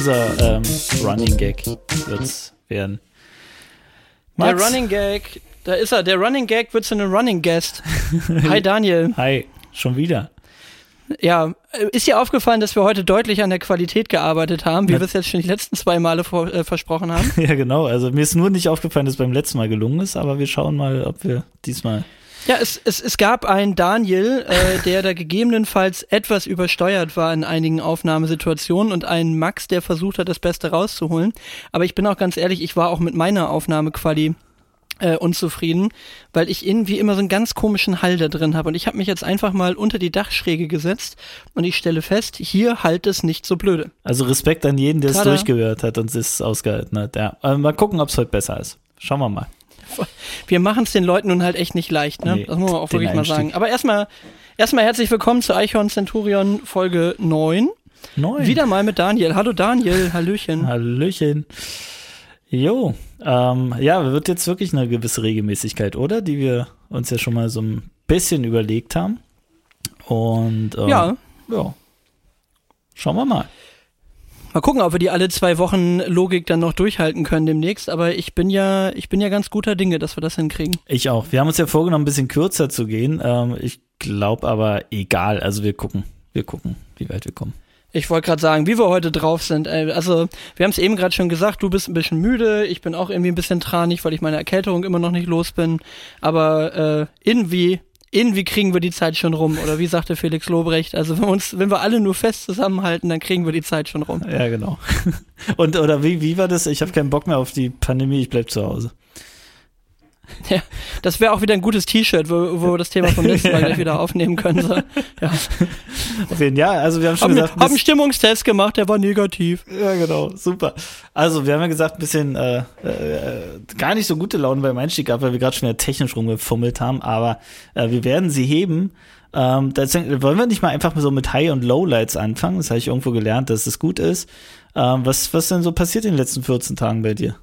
unser ähm, Running Gag wird's werden. Max? Der Running Gag, da ist er. Der Running Gag wird zu einem Running Guest. Hi Daniel. Hi, schon wieder. Ja, ist dir aufgefallen, dass wir heute deutlich an der Qualität gearbeitet haben, wie wir es jetzt schon die letzten zwei Male vor, äh, versprochen haben? Ja, genau. Also mir ist nur nicht aufgefallen, dass es beim letzten Mal gelungen ist, aber wir schauen mal, ob wir diesmal. Ja, es, es, es gab einen Daniel, äh, der da gegebenenfalls etwas übersteuert war in einigen Aufnahmesituationen und einen Max, der versucht hat, das Beste rauszuholen. Aber ich bin auch ganz ehrlich, ich war auch mit meiner Aufnahmequali äh, unzufrieden, weil ich irgendwie immer so einen ganz komischen Hall da drin habe. Und ich habe mich jetzt einfach mal unter die Dachschräge gesetzt und ich stelle fest, hier halt es nicht so blöde. Also Respekt an jeden, der es durchgehört hat und es ausgehalten hat. Ja. Mal gucken, ob es heute besser ist. Schauen wir mal. Wir machen es den Leuten nun halt echt nicht leicht, ne? Nee, das muss man auch wirklich mal sagen. Aber erstmal erstmal herzlich willkommen zu Eichhorn Centurion Folge 9. 9. Wieder mal mit Daniel. Hallo Daniel, Hallöchen. Hallöchen. Jo, ähm, ja, wird jetzt wirklich eine gewisse Regelmäßigkeit, oder? Die wir uns ja schon mal so ein bisschen überlegt haben. Und ähm, ja. ja. Schauen wir mal. Mal gucken, ob wir die alle zwei Wochen Logik dann noch durchhalten können demnächst. Aber ich bin ja, ich bin ja ganz guter Dinge, dass wir das hinkriegen. Ich auch. Wir haben uns ja vorgenommen, ein bisschen kürzer zu gehen. Ähm, ich glaube aber egal. Also wir gucken, wir gucken, wie weit wir kommen. Ich wollte gerade sagen, wie wir heute drauf sind. Also, wir haben es eben gerade schon gesagt, du bist ein bisschen müde, ich bin auch irgendwie ein bisschen tranig, weil ich meine Erkältung immer noch nicht los bin. Aber äh, irgendwie, irgendwie kriegen wir die Zeit schon rum. Oder wie sagte Felix Lobrecht, also wenn wir uns, wenn wir alle nur fest zusammenhalten, dann kriegen wir die Zeit schon rum. Ja, genau. Und oder wie, wie war das? Ich habe keinen Bock mehr auf die Pandemie, ich bleib zu Hause. Ja, das wäre auch wieder ein gutes T-Shirt, wo, wo wir das Thema vom letzten Mal gleich wieder aufnehmen können. So. Ja. Auf jeden Fall, also wir haben schon haben, gesagt. Haben einen Stimmungstest gemacht, der war negativ. Ja, genau, super. Also wir haben ja gesagt, ein bisschen äh, äh, gar nicht so gute Laune beim Einstieg gehabt, weil wir gerade schon wieder technisch rumgefummelt haben, aber äh, wir werden sie heben. Ähm, deswegen, wollen wir nicht mal einfach so mit High- und Lowlights anfangen? Das habe ich irgendwo gelernt, dass es gut ist. Ähm, was, was denn so passiert in den letzten 14 Tagen bei dir?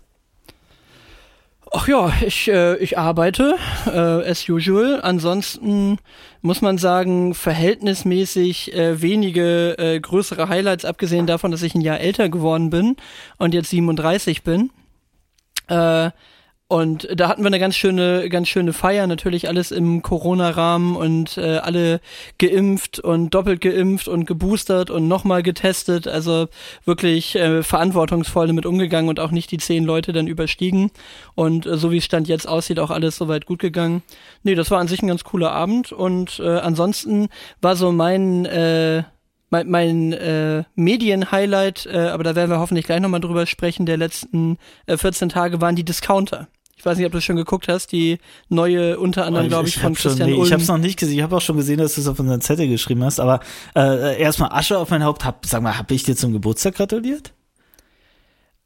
Ach ja, ich, äh, ich arbeite, äh, as usual. Ansonsten muss man sagen, verhältnismäßig äh, wenige äh, größere Highlights, abgesehen davon, dass ich ein Jahr älter geworden bin und jetzt 37 bin. Äh, und da hatten wir eine ganz schöne, ganz schöne Feier, natürlich alles im Corona-Rahmen und äh, alle geimpft und doppelt geimpft und geboostert und nochmal getestet. Also wirklich äh, verantwortungsvoll damit umgegangen und auch nicht die zehn Leute dann überstiegen. Und äh, so wie es Stand jetzt aussieht, auch alles soweit gut gegangen. Nee, das war an sich ein ganz cooler Abend. Und äh, ansonsten war so mein äh, mein, mein äh, Medien-Highlight, äh, aber da werden wir hoffentlich gleich nochmal drüber sprechen, der letzten äh, 14 Tage waren die Discounter. Ich weiß nicht, ob du schon geguckt hast, die neue unter anderem, glaube ich, ich, von Christian nee, Ulm. Ich habe es noch nicht gesehen. Ich habe auch schon gesehen, dass du es auf unseren Zettel geschrieben hast. Aber äh, erstmal Asche auf mein Haupt. Hab, sag mal, habe ich dir zum Geburtstag gratuliert?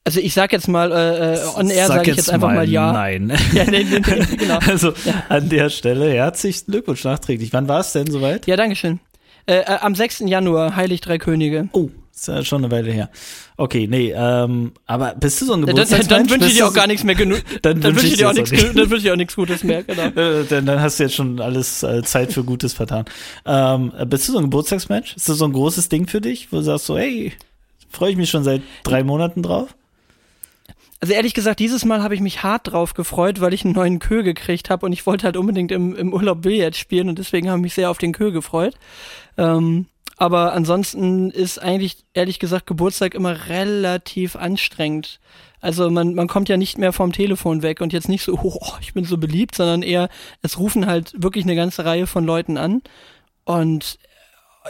Also ich sag jetzt mal, äh, äh on air sage sag ich jetzt einfach mal, mal ja. Nein. ja, nee, nee, nee, genau. Also ja. an der Stelle herzlichen Glückwunsch nachträglich. Wann war es denn soweit? Ja, Dankeschön. Äh, äh, am 6. Januar, Heilig Drei Könige. Oh, ist ja schon eine Weile her. Okay, nee, ähm, aber bist du so ein Geburtstagsmensch? Dann, dann wünsche ich dir auch gar nichts mehr genug. dann, dann wünsche ich dir auch nichts, dann wünsche ich dir auch nichts Gutes mehr, genau. äh, denn dann hast du jetzt schon alles äh, Zeit für Gutes vertan. Ähm, bist du so ein Geburtstagsmensch? Ist das so ein großes Ding für dich, wo du sagst so, hey, freue ich mich schon seit drei Monaten drauf? Also ehrlich gesagt, dieses Mal habe ich mich hart drauf gefreut, weil ich einen neuen Kö gekriegt habe und ich wollte halt unbedingt im, im Urlaub Billard spielen und deswegen habe ich mich sehr auf den Kö gefreut. Ähm, aber ansonsten ist eigentlich, ehrlich gesagt, Geburtstag immer relativ anstrengend. Also man, man kommt ja nicht mehr vom Telefon weg und jetzt nicht so, oh, ich bin so beliebt, sondern eher, es rufen halt wirklich eine ganze Reihe von Leuten an. Und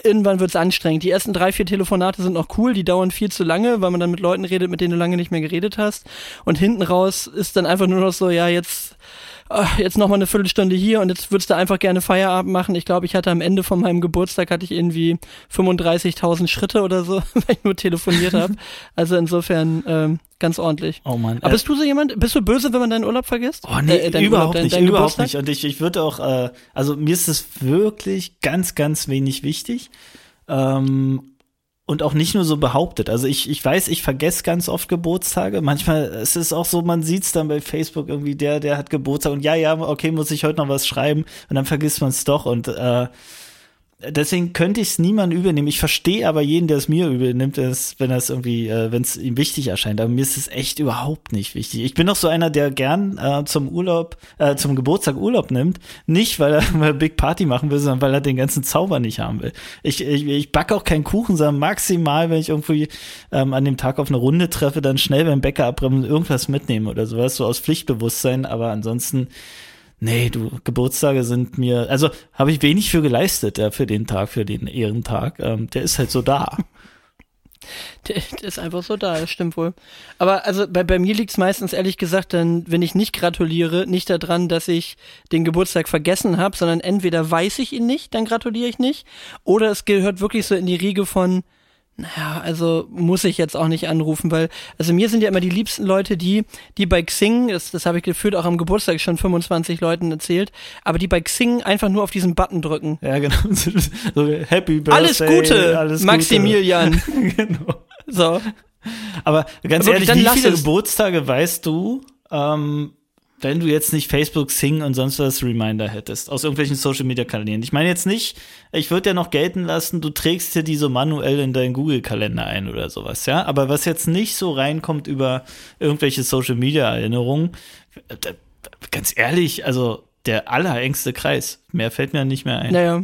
irgendwann wird's anstrengend. Die ersten drei, vier Telefonate sind noch cool, die dauern viel zu lange, weil man dann mit Leuten redet, mit denen du lange nicht mehr geredet hast. Und hinten raus ist dann einfach nur noch so, ja, jetzt ach, jetzt noch mal eine Viertelstunde hier und jetzt würdest du einfach gerne Feierabend machen. Ich glaube, ich hatte am Ende von meinem Geburtstag hatte ich irgendwie 35.000 Schritte oder so, weil ich nur telefoniert habe. Also insofern ähm, ganz ordentlich. Oh Mann. Aber äh, bist du so jemand? Bist du böse, wenn man deinen Urlaub vergisst? Oh nee, äh, überhaupt Urlaub, nicht, dein überhaupt nicht. Und ich, ich würde auch, äh, also mir ist es wirklich ganz, ganz wenig wichtig. Ähm, und auch nicht nur so behauptet. Also ich, ich weiß, ich vergesse ganz oft Geburtstage. Manchmal ist es auch so, man sieht es dann bei Facebook irgendwie, der, der hat Geburtstag und ja, ja, okay, muss ich heute noch was schreiben und dann vergisst man es doch und äh, deswegen könnte ich es niemandem übernehmen. Ich verstehe aber jeden, der es mir übernimmt, wenn er es irgendwie, äh, wenn es ihm wichtig erscheint. Aber mir ist es echt überhaupt nicht wichtig. Ich bin doch so einer, der gern äh, zum Urlaub, äh, zum Geburtstag Urlaub nimmt. Nicht, weil er mal Big Party machen will, sondern weil er den ganzen Zauber nicht haben will. Ich, ich, ich backe auch keinen Kuchen, sondern maximal, wenn ich irgendwie ähm, an dem Tag auf eine Runde treffe, dann schnell beim Bäcker abbremsen, irgendwas mitnehmen oder sowas, so aus Pflichtbewusstsein. Aber ansonsten Nee, du, Geburtstage sind mir, also habe ich wenig für geleistet, ja, für den Tag, für den Ehrentag. Ähm, der ist halt so da. Der, der, ist einfach so da, das stimmt wohl. Aber also bei, bei mir liegt es meistens ehrlich gesagt dann, wenn ich nicht gratuliere, nicht daran, dass ich den Geburtstag vergessen habe, sondern entweder weiß ich ihn nicht, dann gratuliere ich nicht, oder es gehört wirklich so in die Riege von, naja, also muss ich jetzt auch nicht anrufen, weil, also mir sind ja immer die liebsten Leute, die, die bei Xing, das, das habe ich gefühlt auch am Geburtstag schon 25 Leuten erzählt, aber die bei Xing einfach nur auf diesen Button drücken. Ja, genau. So, Happy Birthday. Alles Gute, alles Maximilian. Gute. genau. So. Aber ganz aber ehrlich, wie viele Geburtstage weißt du, ähm, wenn du jetzt nicht Facebook, Sing und sonst was Reminder hättest, aus irgendwelchen Social Media Kanälen. Ich meine jetzt nicht, ich würde ja noch gelten lassen, du trägst dir die so manuell in deinen Google-Kalender ein oder sowas, ja. Aber was jetzt nicht so reinkommt über irgendwelche Social Media Erinnerungen, ganz ehrlich, also der allerengste Kreis. Mehr fällt mir nicht mehr ein. Naja.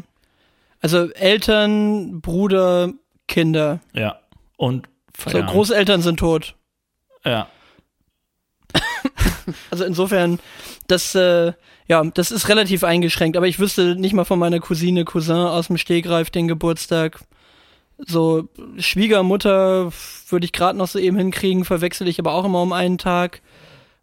Also Eltern, Bruder, Kinder. Ja. Und so, Großeltern sind tot. Ja. Also insofern, das, äh, ja, das ist relativ eingeschränkt, aber ich wüsste nicht mal von meiner Cousine, Cousin aus dem Stegreif den Geburtstag. So, Schwiegermutter würde ich gerade noch so eben hinkriegen, verwechsel ich aber auch immer um einen Tag.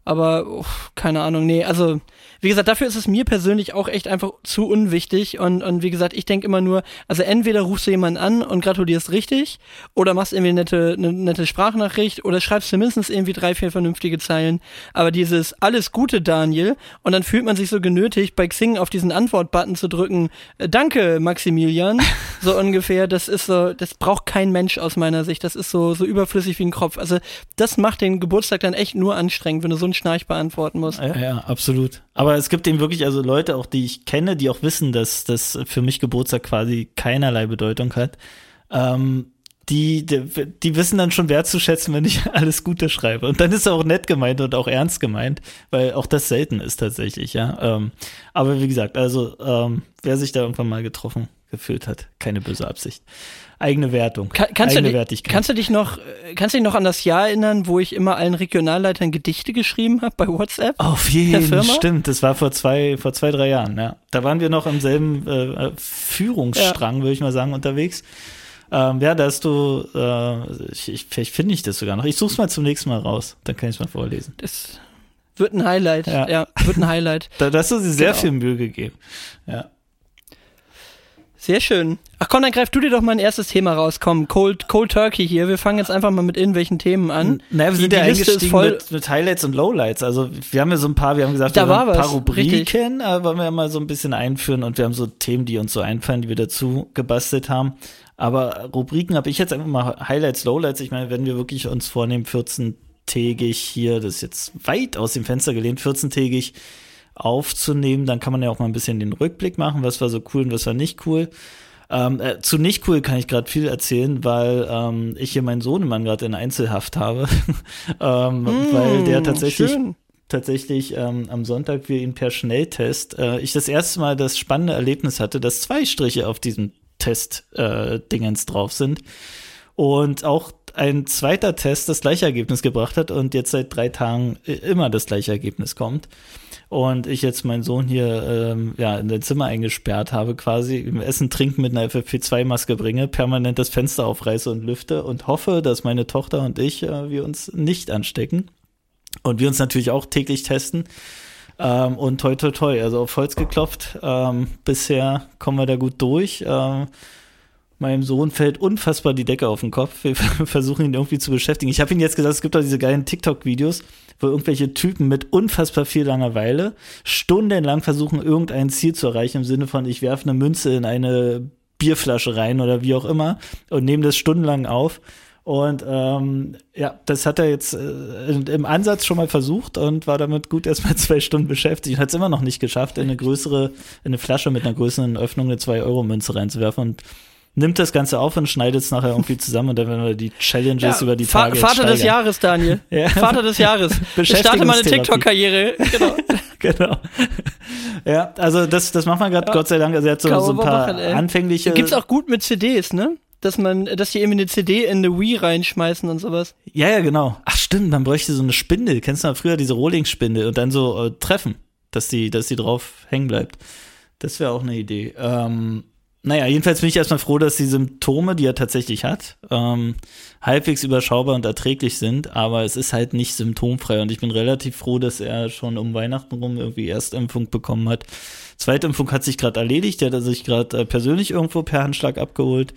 Aber, oh, keine Ahnung, nee, also wie gesagt, dafür ist es mir persönlich auch echt einfach zu unwichtig. Und, und wie gesagt, ich denke immer nur, also entweder rufst du jemanden an und gratulierst richtig oder machst irgendwie eine nette, eine nette Sprachnachricht oder schreibst mindestens irgendwie drei, vier vernünftige Zeilen. Aber dieses alles Gute, Daniel, und dann fühlt man sich so genötigt, bei Xing auf diesen Antwort-Button zu drücken, äh, danke, Maximilian, so ungefähr. Das ist so, das braucht kein Mensch aus meiner Sicht. Das ist so, so überflüssig wie ein Kropf. Also das macht den Geburtstag dann echt nur anstrengend, wenn du so einen Schnarch beantworten musst. Ja, ja absolut. Aber es gibt eben wirklich also Leute, auch die ich kenne, die auch wissen, dass das für mich Geburtstag quasi keinerlei Bedeutung hat. Ähm, die, die, die wissen dann schon wertzuschätzen, wenn ich alles Gute schreibe. Und dann ist es auch nett gemeint und auch ernst gemeint, weil auch das selten ist tatsächlich, ja. Ähm, aber wie gesagt, also ähm, wer sich da irgendwann mal getroffen gefühlt hat, keine böse Absicht eigene Wertung. Kann, kannst, eigene du, Wertigkeit. kannst du dich noch, kannst du dich noch an das Jahr erinnern, wo ich immer allen Regionalleitern Gedichte geschrieben habe bei WhatsApp? Auf jeden Fall. Stimmt, das war vor zwei, vor zwei, drei Jahren, ja. Da waren wir noch im selben äh, Führungsstrang, ja. würde ich mal sagen, unterwegs. Ähm, ja, da hast du, äh, ich, ich, vielleicht finde ich das sogar noch. Ich such's mal zum nächsten Mal raus, dann kann ich es mal vorlesen. Das wird ein Highlight, ja, ja wird ein Highlight. da, da hast du sie sehr genau. viel Mühe gegeben, ja. Sehr schön. Ach komm, dann greif du dir doch mal ein erstes Thema raus. Komm, Cold, Cold Turkey hier. Wir fangen jetzt einfach mal mit irgendwelchen Themen an. Naja, wir sind die, ja eingestiegen voll mit, mit, Highlights und Lowlights. Also wir haben ja so ein paar, wir haben gesagt, da wir haben ein paar was, Rubriken, äh, wollen wir ja mal so ein bisschen einführen und wir haben so Themen, die uns so einfallen, die wir dazu gebastelt haben. Aber Rubriken habe ich jetzt einfach mal Highlights, Lowlights. Ich meine, wenn wir wirklich uns vornehmen, 14-tägig hier, das ist jetzt weit aus dem Fenster gelehnt, 14-tägig aufzunehmen. Dann kann man ja auch mal ein bisschen den Rückblick machen, was war so cool und was war nicht cool. Ähm, äh, zu nicht cool kann ich gerade viel erzählen, weil ähm, ich hier meinen Sohnemann gerade in Einzelhaft habe, ähm, mm, weil der tatsächlich schön. tatsächlich ähm, am Sonntag wir ihn per Schnelltest äh, ich das erste Mal das spannende Erlebnis hatte, dass zwei Striche auf diesem Test äh, Dingens drauf sind und auch ein zweiter Test das gleiche Ergebnis gebracht hat und jetzt seit drei Tagen äh, immer das gleiche Ergebnis kommt und ich jetzt meinen Sohn hier ähm, ja in dein Zimmer eingesperrt habe, quasi im Essen Trinken mit einer FFP2-Maske bringe, permanent das Fenster aufreiße und lüfte und hoffe, dass meine Tochter und ich äh, wir uns nicht anstecken und wir uns natürlich auch täglich testen. Ähm, und toi toi toi, also auf Holz geklopft. Ähm, bisher kommen wir da gut durch. Ähm, meinem Sohn fällt unfassbar die Decke auf den Kopf. Wir versuchen ihn irgendwie zu beschäftigen. Ich habe ihn jetzt gesagt, es gibt auch diese geilen TikTok-Videos, wo irgendwelche Typen mit unfassbar viel Langeweile stundenlang versuchen, irgendein Ziel zu erreichen, im Sinne von, ich werfe eine Münze in eine Bierflasche rein oder wie auch immer und nehmen das stundenlang auf. Und ähm, ja, das hat er jetzt äh, im Ansatz schon mal versucht und war damit gut erstmal zwei Stunden beschäftigt. Hat es immer noch nicht geschafft, in eine größere, in eine Flasche mit einer größeren Öffnung eine 2-Euro-Münze reinzuwerfen. Und nimmt das Ganze auf und schneidet es nachher irgendwie zusammen und dann werden wir die Challenges ja, über die Tage Vater des Jahres, Daniel. ja. Vater des Jahres. Ich starte meine TikTok-Karriere. Genau. genau. Ja, also das, das macht man gerade, ja. Gott sei Dank. Also er hat so, so ein paar machen, anfängliche. Gibt's auch gut mit CDs, ne? Dass man, dass die irgendwie eine CD in eine Wii reinschmeißen und sowas. Ja, ja, genau. Ach stimmt, man bräuchte so eine Spindel. Kennst du mal früher diese Rohling-Spindel und dann so äh, treffen, dass die, dass die drauf hängen bleibt. Das wäre auch eine Idee. Ähm, naja, jedenfalls bin ich erstmal froh, dass die Symptome, die er tatsächlich hat, ähm, halbwegs überschaubar und erträglich sind, aber es ist halt nicht symptomfrei und ich bin relativ froh, dass er schon um Weihnachten rum irgendwie Erstimpfung bekommen hat. Zweitimpfung hat sich gerade erledigt, der hat er sich gerade äh, persönlich irgendwo per Handschlag abgeholt.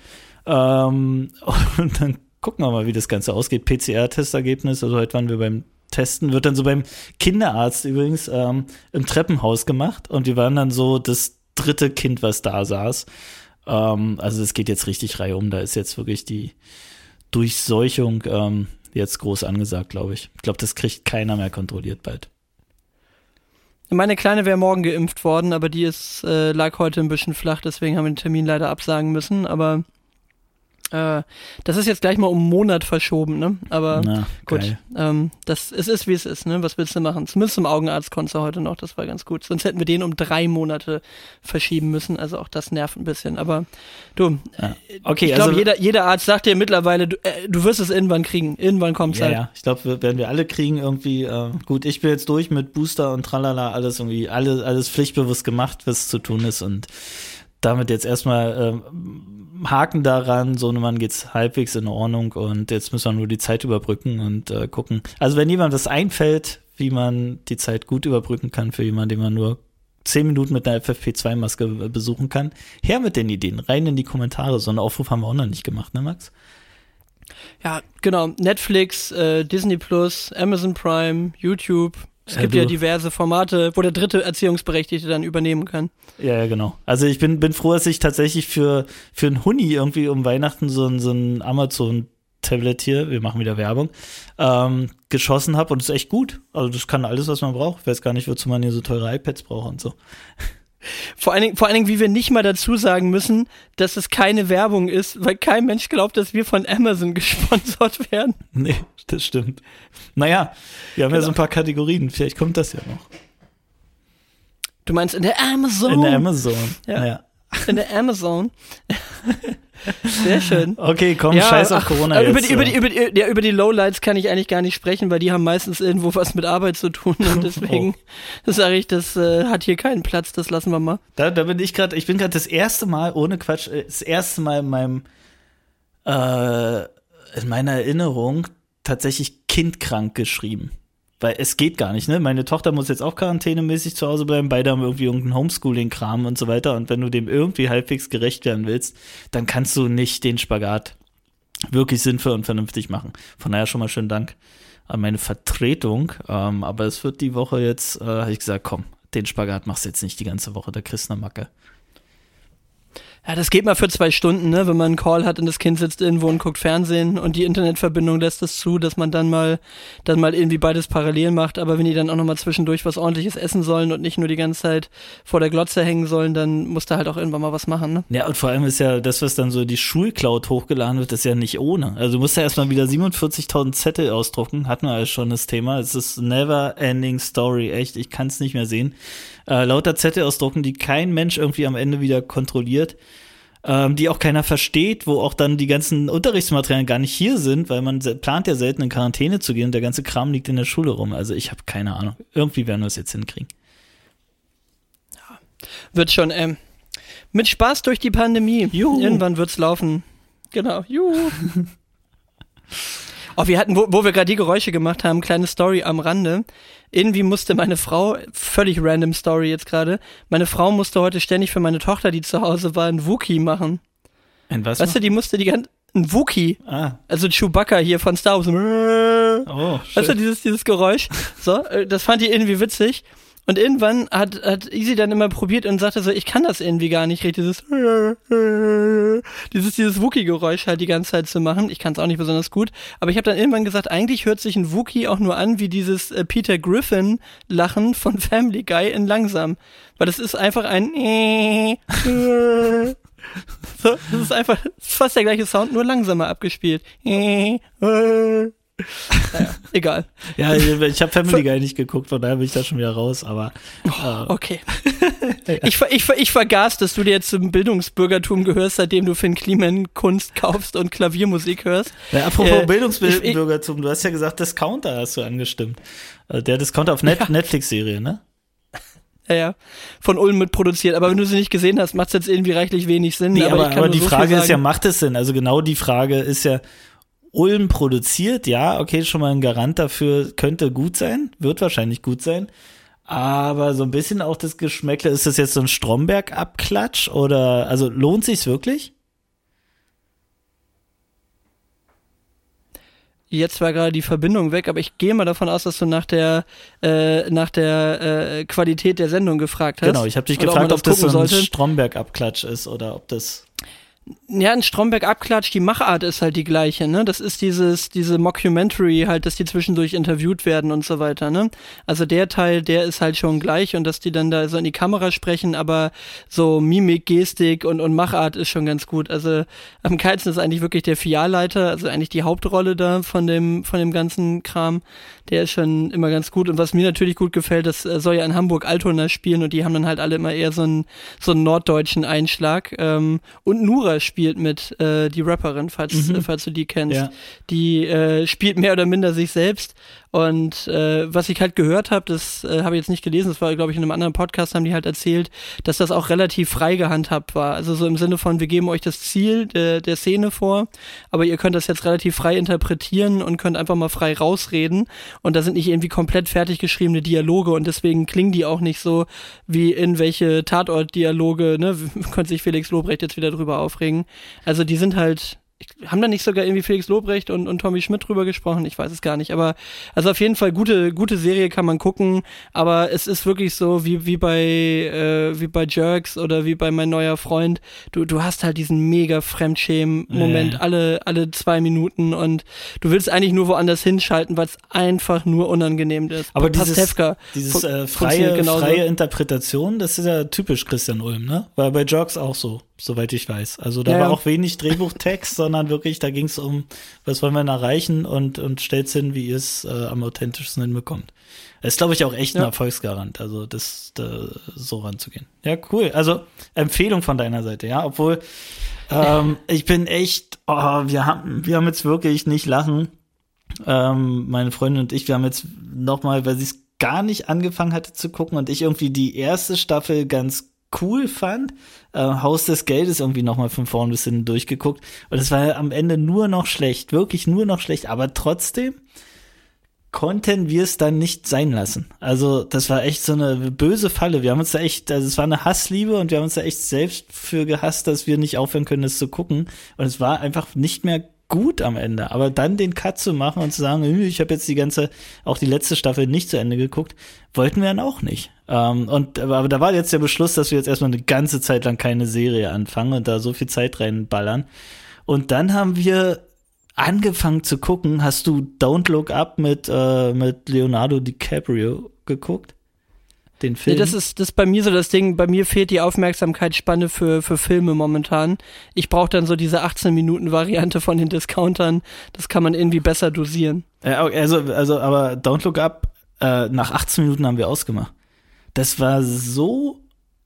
Ähm, und dann gucken wir mal, wie das Ganze ausgeht. PCR-Testergebnis, also heute waren wir beim Testen, wird dann so beim Kinderarzt übrigens ähm, im Treppenhaus gemacht und wir waren dann so das dritte Kind, was da saß. Ähm, also es geht jetzt richtig Reihe um. Da ist jetzt wirklich die Durchseuchung ähm, jetzt groß angesagt, glaube ich. Ich glaube, das kriegt keiner mehr kontrolliert bald. Meine Kleine wäre morgen geimpft worden, aber die ist, äh, lag heute ein bisschen flach, deswegen haben wir den Termin leider absagen müssen. Aber äh, das ist jetzt gleich mal um einen Monat verschoben, ne? Aber Na, gut, ähm, das, es ist wie es ist, ne? Was willst du machen? Zumindest zum Augenarzt konntest du heute noch, das war ganz gut. Sonst hätten wir den um drei Monate verschieben müssen, also auch das nervt ein bisschen. Aber du, ja. okay, ich glaube, also, jeder, jeder Arzt sagt dir mittlerweile, du, äh, du wirst es irgendwann kriegen, irgendwann kommt es ja, halt. Ja, ich glaube, werden wir alle kriegen irgendwie. Äh, gut, ich bin jetzt durch mit Booster und tralala, alles irgendwie, alles, alles pflichtbewusst gemacht, was zu tun ist und damit jetzt erstmal äh, Haken daran, so man geht's halbwegs in Ordnung und jetzt müssen wir nur die Zeit überbrücken und äh, gucken. Also wenn jemand das einfällt, wie man die Zeit gut überbrücken kann für jemanden, den man nur zehn Minuten mit einer FFP2-Maske besuchen kann, her mit den Ideen, rein in die Kommentare. So einen Aufruf haben wir auch noch nicht gemacht, ne Max? Ja, genau. Netflix, äh, Disney Plus, Amazon Prime, YouTube, es gibt ja, ja diverse Formate, wo der dritte Erziehungsberechtigte dann übernehmen kann. Ja, ja, genau. Also ich bin, bin froh, dass ich tatsächlich für, für einen Huni irgendwie um Weihnachten so ein, so ein Amazon-Tablet hier, wir machen wieder Werbung, ähm, geschossen habe und es ist echt gut. Also das kann alles, was man braucht. Ich weiß gar nicht, wozu man hier so teure iPads braucht und so. Vor allen, Dingen, vor allen Dingen, wie wir nicht mal dazu sagen müssen, dass es keine Werbung ist, weil kein Mensch glaubt, dass wir von Amazon gesponsert werden. Nee, das stimmt. Naja, wir haben genau. ja so ein paar Kategorien. Vielleicht kommt das ja noch. Du meinst in der Amazon? In der Amazon. Ja. ja. In der Amazon. Sehr schön. Okay, komm, ja, scheiß auf Corona ach, über jetzt. Die, über, die, über, die, ja, über die Lowlights kann ich eigentlich gar nicht sprechen, weil die haben meistens irgendwo was mit Arbeit zu tun und deswegen oh. sage ich, das äh, hat hier keinen Platz, das lassen wir mal. Da, da bin ich gerade, ich bin gerade das erste Mal, ohne Quatsch, äh, das erste Mal in meinem, äh, in meiner Erinnerung tatsächlich kindkrank geschrieben. Weil es geht gar nicht, ne? Meine Tochter muss jetzt auch quarantänemäßig zu Hause bleiben, beide haben irgendwie irgendeinen Homeschooling-Kram und so weiter. Und wenn du dem irgendwie halbwegs gerecht werden willst, dann kannst du nicht den Spagat wirklich sinnvoll und vernünftig machen. Von daher schon mal schönen Dank an meine Vertretung. Ähm, aber es wird die Woche jetzt, äh, habe ich gesagt, komm, den Spagat machst du jetzt nicht die ganze Woche, da kriegst du eine Macke. Ja, das geht mal für zwei Stunden, ne? Wenn man einen Call hat und das Kind sitzt irgendwo und guckt Fernsehen und die Internetverbindung lässt es zu, dass man dann mal, dann mal irgendwie beides parallel macht. Aber wenn die dann auch nochmal zwischendurch was ordentliches essen sollen und nicht nur die ganze Zeit vor der Glotze hängen sollen, dann muss da halt auch irgendwann mal was machen, ne? Ja, und vor allem ist ja das, was dann so die Schulcloud hochgeladen wird, ist ja nicht ohne. Also du musst ja erstmal wieder 47.000 Zettel ausdrucken, hatten wir alles schon das Thema. Es ist never ending story, echt. Ich kann es nicht mehr sehen äh, lauter Zettel ausdrucken, die kein Mensch irgendwie am Ende wieder kontrolliert, ähm, die auch keiner versteht, wo auch dann die ganzen Unterrichtsmaterialien gar nicht hier sind, weil man plant ja selten in Quarantäne zu gehen und der ganze Kram liegt in der Schule rum. Also ich habe keine Ahnung. Irgendwie werden wir es jetzt hinkriegen. Ja, wird schon, ähm, mit Spaß durch die Pandemie. Juhu. Irgendwann wird's laufen. Genau. Juhu. Oh, wir hatten, wo, wo wir gerade die Geräusche gemacht haben, kleine Story am Rande. Irgendwie musste meine Frau, völlig random Story jetzt gerade, meine Frau musste heute ständig für meine Tochter, die zu Hause war, ein Wookie machen. Ein was? Weißt du, die musste die ganze, ein Wookie. Ah. Also Chewbacca hier von Star Wars. Oh, shit. Weißt du, dieses, dieses Geräusch? So, äh, das fand die irgendwie witzig. Und irgendwann hat, hat Easy dann immer probiert und sagte so, ich kann das irgendwie gar nicht richtig, dieses, dieses, dieses Wookie-Geräusch halt die ganze Zeit zu machen. Ich kann es auch nicht besonders gut. Aber ich habe dann irgendwann gesagt, eigentlich hört sich ein Wookie auch nur an wie dieses äh, Peter Griffin-Lachen von Family Guy in langsam. Weil das ist einfach ein so, das ist einfach fast der gleiche Sound, nur langsamer abgespielt. Naja, egal. Ja, ich habe Family Guy nicht geguckt, von daher bin ich da schon wieder raus, aber. Äh. Okay. ich, ich, ich vergaß, dass du dir jetzt zum Bildungsbürgertum gehörst, seitdem du Finn Kliman Kunst kaufst und Klaviermusik hörst. Ja, apropos äh, Bildungsbürgertum, du hast ja gesagt, Discounter hast du angestimmt. Äh, der Discounter auf Net ja. Netflix-Serie, ne? Ja, ja. Von Ulm mit produziert. Aber wenn du sie nicht gesehen hast, macht es jetzt irgendwie reichlich wenig Sinn. Nee, aber, aber, aber die so Frage ist ja, macht es Sinn? Also genau die Frage ist ja, Ulm produziert, ja, okay, schon mal ein Garant dafür, könnte gut sein, wird wahrscheinlich gut sein. Aber so ein bisschen auch das Geschmäckle, ist das jetzt so ein Stromberg-Abklatsch oder, also lohnt sich's wirklich? Jetzt war gerade die Verbindung weg, aber ich gehe mal davon aus, dass du nach der äh, nach der äh, Qualität der Sendung gefragt hast. Genau, ich habe dich gefragt, ob das, ob das so ein Stromberg-Abklatsch ist oder ob das ja, ein Stromberg-Abklatsch, die Machart ist halt die gleiche, ne? Das ist dieses, diese Mockumentary halt, dass die zwischendurch interviewt werden und so weiter, ne? Also der Teil, der ist halt schon gleich und dass die dann da so in die Kamera sprechen, aber so Mimik, Gestik und, und Machart ist schon ganz gut. Also am geilsten ist eigentlich wirklich der Filialleiter, also eigentlich die Hauptrolle da von dem, von dem ganzen Kram. Der ist schon immer ganz gut. Und was mir natürlich gut gefällt, das soll ja in Hamburg Altona spielen und die haben dann halt alle immer eher so einen, so einen norddeutschen Einschlag. Ähm, und Nura spielt mit, äh, die Rapperin, falls, mhm. falls du die kennst. Ja. Die äh, spielt mehr oder minder sich selbst und äh, was ich halt gehört habe, das äh, habe ich jetzt nicht gelesen, das war, glaube ich, in einem anderen Podcast, haben die halt erzählt, dass das auch relativ frei gehandhabt war. Also so im Sinne von, wir geben euch das Ziel der, der Szene vor, aber ihr könnt das jetzt relativ frei interpretieren und könnt einfach mal frei rausreden. Und da sind nicht irgendwie komplett fertig geschriebene Dialoge und deswegen klingen die auch nicht so wie in welche Tatort-Dialoge, ne, könnte sich Felix Lobrecht jetzt wieder drüber aufregen. Also die sind halt haben da nicht sogar irgendwie Felix Lobrecht und, und Tommy Schmidt drüber gesprochen? Ich weiß es gar nicht. Aber also auf jeden Fall gute, gute Serie kann man gucken. Aber es ist wirklich so wie, wie bei äh, wie bei Jerks oder wie bei mein neuer Freund. Du, du hast halt diesen mega Fremdschämen-Moment ja. alle, alle zwei Minuten und du willst eigentlich nur woanders hinschalten, weil es einfach nur unangenehm ist. Aber dieses, Pastewka dieses äh, freie, freie Interpretation, das ist ja typisch Christian Ulm, ne? War bei Jerks auch so soweit ich weiß. Also da ja, war auch wenig Drehbuchtext, sondern wirklich, da ging es um, was wollen wir denn erreichen und, und stellt's hin, wie ihr es äh, am authentischsten hinbekommt. Das ist, glaube ich, auch echt ein Erfolgsgarant, also das da, so ranzugehen. Ja, cool. Also Empfehlung von deiner Seite, ja, obwohl ähm, ich bin echt, oh, wir haben, wir haben jetzt wirklich nicht lachen. Ähm, meine Freundin und ich, wir haben jetzt noch mal, weil sie es gar nicht angefangen hatte zu gucken und ich irgendwie die erste Staffel ganz cool fand. Äh, Haus des Geldes irgendwie nochmal von vorn bis hinten durchgeguckt. Und es war am Ende nur noch schlecht, wirklich nur noch schlecht. Aber trotzdem konnten wir es dann nicht sein lassen. Also das war echt so eine böse Falle. Wir haben uns da echt, also es war eine Hassliebe und wir haben uns da echt selbst für gehasst, dass wir nicht aufhören können, das zu gucken. Und es war einfach nicht mehr gut am Ende. Aber dann den Cut zu machen und zu sagen, ich habe jetzt die ganze, auch die letzte Staffel nicht zu Ende geguckt, wollten wir dann auch nicht. Ähm, und aber da war jetzt der Beschluss, dass wir jetzt erstmal eine ganze Zeit lang keine Serie anfangen und da so viel Zeit reinballern. Und dann haben wir angefangen zu gucken. Hast du Don't Look Up mit, äh, mit Leonardo DiCaprio geguckt? Den Film. Nee, das ist das ist bei mir so das Ding, bei mir fehlt die Aufmerksamkeitsspanne für, für Filme momentan. Ich brauche dann so diese 18 Minuten Variante von den Discountern, das kann man irgendwie besser dosieren. Ja, also also aber Don't Look Up äh, nach 18 Minuten haben wir ausgemacht. Das war so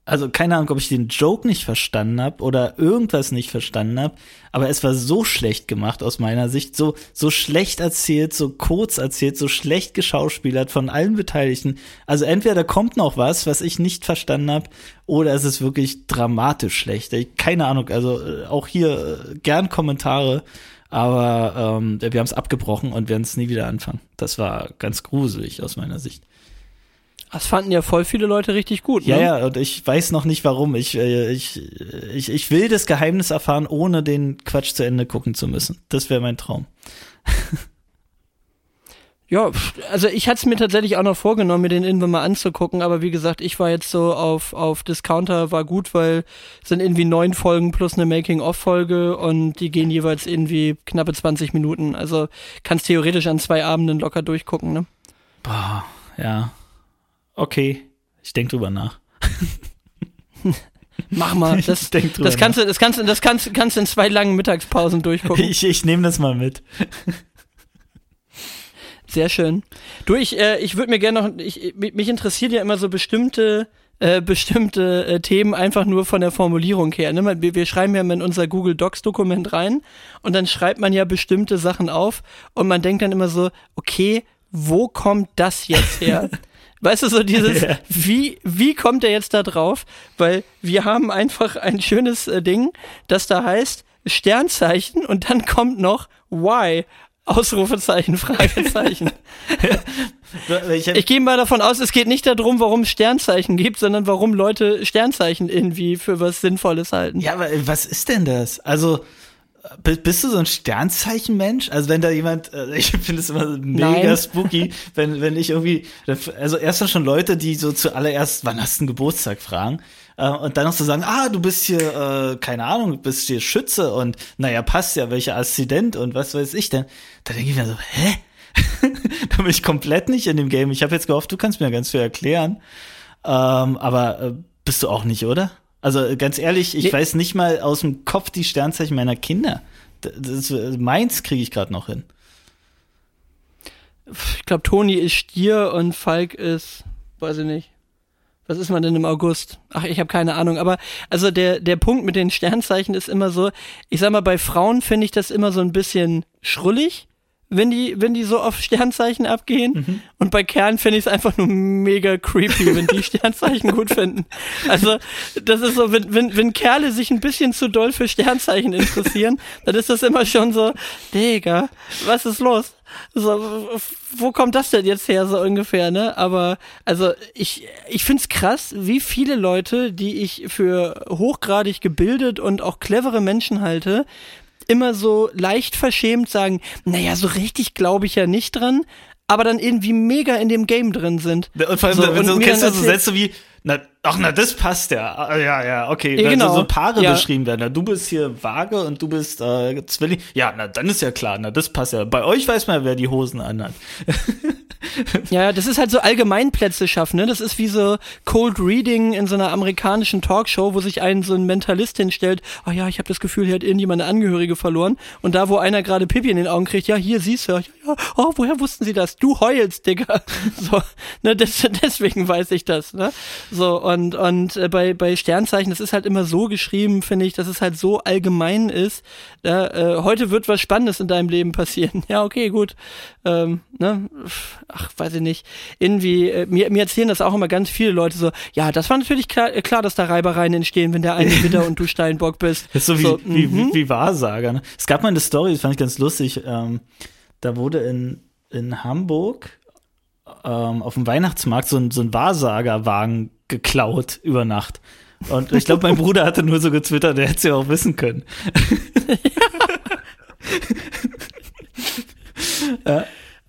also keine Ahnung, ob ich den Joke nicht verstanden habe oder irgendwas nicht verstanden habe, aber es war so schlecht gemacht aus meiner Sicht, so so schlecht erzählt, so kurz erzählt, so schlecht geschauspielert von allen Beteiligten. Also entweder kommt noch was, was ich nicht verstanden habe, oder es ist wirklich dramatisch schlecht. Keine Ahnung, also äh, auch hier äh, gern Kommentare, aber ähm, wir haben es abgebrochen und werden es nie wieder anfangen. Das war ganz gruselig aus meiner Sicht. Das fanden ja voll viele Leute richtig gut. Ne? Ja, ja, und ich weiß noch nicht warum. Ich, äh, ich, ich, ich will das Geheimnis erfahren, ohne den Quatsch zu Ende gucken zu müssen. Das wäre mein Traum. Ja, also ich hatte es mir tatsächlich auch noch vorgenommen, mir den irgendwann mal anzugucken, aber wie gesagt, ich war jetzt so auf, auf Discounter, war gut, weil es sind irgendwie neun Folgen plus eine Making-of-Folge und die gehen jeweils irgendwie knappe 20 Minuten. Also kannst theoretisch an zwei Abenden locker durchgucken, ne? Boah, ja. Okay, ich denk drüber nach. Mach mal, das, das kannst du, das kannst du, das kannst, kannst du in zwei langen Mittagspausen durchgucken. Ich, ich nehme das mal mit. Sehr schön. Du, ich, äh, ich würde mir gerne noch, ich, mich interessiert ja immer so bestimmte äh, bestimmte äh, Themen einfach nur von der Formulierung her. Ne? Wir, wir schreiben ja in unser Google Docs Dokument rein und dann schreibt man ja bestimmte Sachen auf und man denkt dann immer so, okay, wo kommt das jetzt her? Weißt du, so dieses, yeah. wie, wie kommt er jetzt da drauf? Weil wir haben einfach ein schönes äh, Ding, das da heißt Sternzeichen und dann kommt noch Why. Ausrufezeichen, Fragezeichen. ich, ich gehe mal davon aus, es geht nicht darum, warum es Sternzeichen gibt, sondern warum Leute Sternzeichen irgendwie für was Sinnvolles halten. Ja, aber was ist denn das? Also, bist du so ein Sternzeichenmensch? Also wenn da jemand, äh, ich finde es immer mega Nein. spooky, wenn, wenn ich irgendwie, also erst schon Leute, die so zuallererst, wann hast du einen Geburtstag fragen? Äh, und dann noch zu so sagen, ah, du bist hier, äh, keine Ahnung, du bist hier Schütze und naja, passt ja, welcher Aszendent und was weiß ich denn. Da denke ich mir so, hä? da bin ich komplett nicht in dem Game. Ich habe jetzt gehofft, du kannst mir ganz viel erklären. Ähm, aber äh, bist du auch nicht, oder? Also ganz ehrlich, ich nee. weiß nicht mal aus dem Kopf die Sternzeichen meiner Kinder. Das, das, meins kriege ich gerade noch hin. Ich glaube, Toni ist Stier und Falk ist, weiß ich nicht. Was ist man denn im August? Ach, ich habe keine Ahnung. Aber also der, der Punkt mit den Sternzeichen ist immer so, ich sag mal, bei Frauen finde ich das immer so ein bisschen schrullig, wenn die, wenn die so auf Sternzeichen abgehen. Mhm. Und bei Kerlen finde ich es einfach nur mega creepy, wenn die Sternzeichen gut finden. Also, das ist so, wenn, wenn, wenn Kerle sich ein bisschen zu doll für Sternzeichen interessieren, dann ist das immer schon so, Digga, was ist los? So, wo kommt das denn jetzt her, so ungefähr, ne? Aber, also, ich, ich find's krass, wie viele Leute, die ich für hochgradig gebildet und auch clevere Menschen halte, immer so leicht verschämt sagen, naja, so richtig glaube ich ja nicht dran, aber dann irgendwie mega in dem Game drin sind. Und vor allem, so, wenn du kennst du so Sätze wie, na, ach na, das passt ja. Ah, ja, ja, okay. Ja, genau. so Paare ja. beschrieben werden. Na, du bist hier vage und du bist äh, Zwilling. Ja, na, dann ist ja klar, na, das passt ja. Bei euch weiß man, wer die Hosen anhat. ja, das ist halt so Allgemeinplätze schaffen, ne? Das ist wie so Cold Reading in so einer amerikanischen Talkshow, wo sich ein so ein Mentalist hinstellt, ah oh ja, ich habe das Gefühl, hier hat irgendjemand eine Angehörige verloren. Und da, wo einer gerade Pipi in den Augen kriegt, ja, hier siehst du, ja, ja, oh, woher wussten sie das? Du heulst, Digga. So, ne, das, deswegen weiß ich das, ne? So, und, und äh, bei, bei Sternzeichen, das ist halt immer so geschrieben, finde ich, dass es halt so allgemein ist. Äh, äh, heute wird was Spannendes in deinem Leben passieren. Ja, okay, gut. Ähm, ne? Weiß ich nicht, irgendwie, äh, mir, mir erzählen das auch immer ganz viele Leute so, ja, das war natürlich klar, äh, klar dass da Reibereien entstehen, wenn der eine Witter und du Steinbock bist. Das ist so wie, so, wie, wie, mhm. wie Wahrsager. Ne? Es gab mal eine Story, das fand ich ganz lustig, ähm, da wurde in, in Hamburg ähm, auf dem Weihnachtsmarkt so ein, so ein Wahrsagerwagen geklaut über Nacht. Und ich glaube, mein Bruder hatte nur so getwittert, der hätte es ja auch wissen können. ja.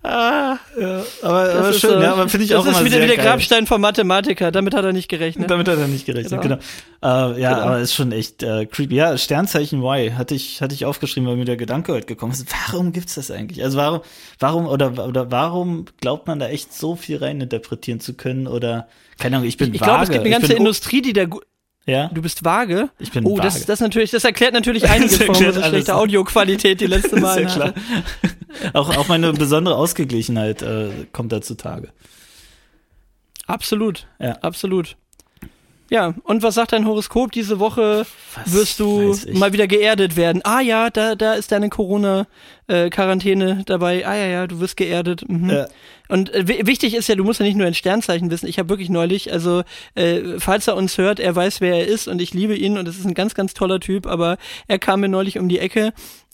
Ah, ja, aber, aber schön, so, ja, aber finde ich auch immer Das ist wieder wie der Grabstein vom Mathematiker, damit hat er nicht gerechnet. Damit hat er nicht gerechnet, genau. genau. Äh, ja, genau. aber ist schon echt äh, creepy. Ja, Sternzeichen Y hatte ich, hatte ich aufgeschrieben, weil mir der Gedanke heute gekommen ist. Warum gibt's das eigentlich? Also warum, warum, oder, oder warum glaubt man da echt so viel reininterpretieren zu können? Oder, keine Ahnung, ich bin Ich, ich glaube, es gibt eine ganze Industrie, die da ja. Du bist vage? Ich bin oh, vage. das, das natürlich, das erklärt natürlich einiges von unserer schlechte Audioqualität die letzte Mal. Ist ja klar. auch, auch meine besondere Ausgeglichenheit äh, kommt da zutage. Absolut. Ja. Absolut. Ja, und was sagt dein Horoskop? Diese Woche was wirst du mal wieder geerdet werden. Ah ja, da, da ist deine Corona-Quarantäne äh, dabei. Ah ja, ja, du wirst geerdet. Mhm. Ja. Und äh, wichtig ist ja, du musst ja nicht nur ein Sternzeichen wissen. Ich habe wirklich neulich, also äh, falls er uns hört, er weiß, wer er ist und ich liebe ihn und es ist ein ganz, ganz toller Typ, aber er kam mir neulich um die Ecke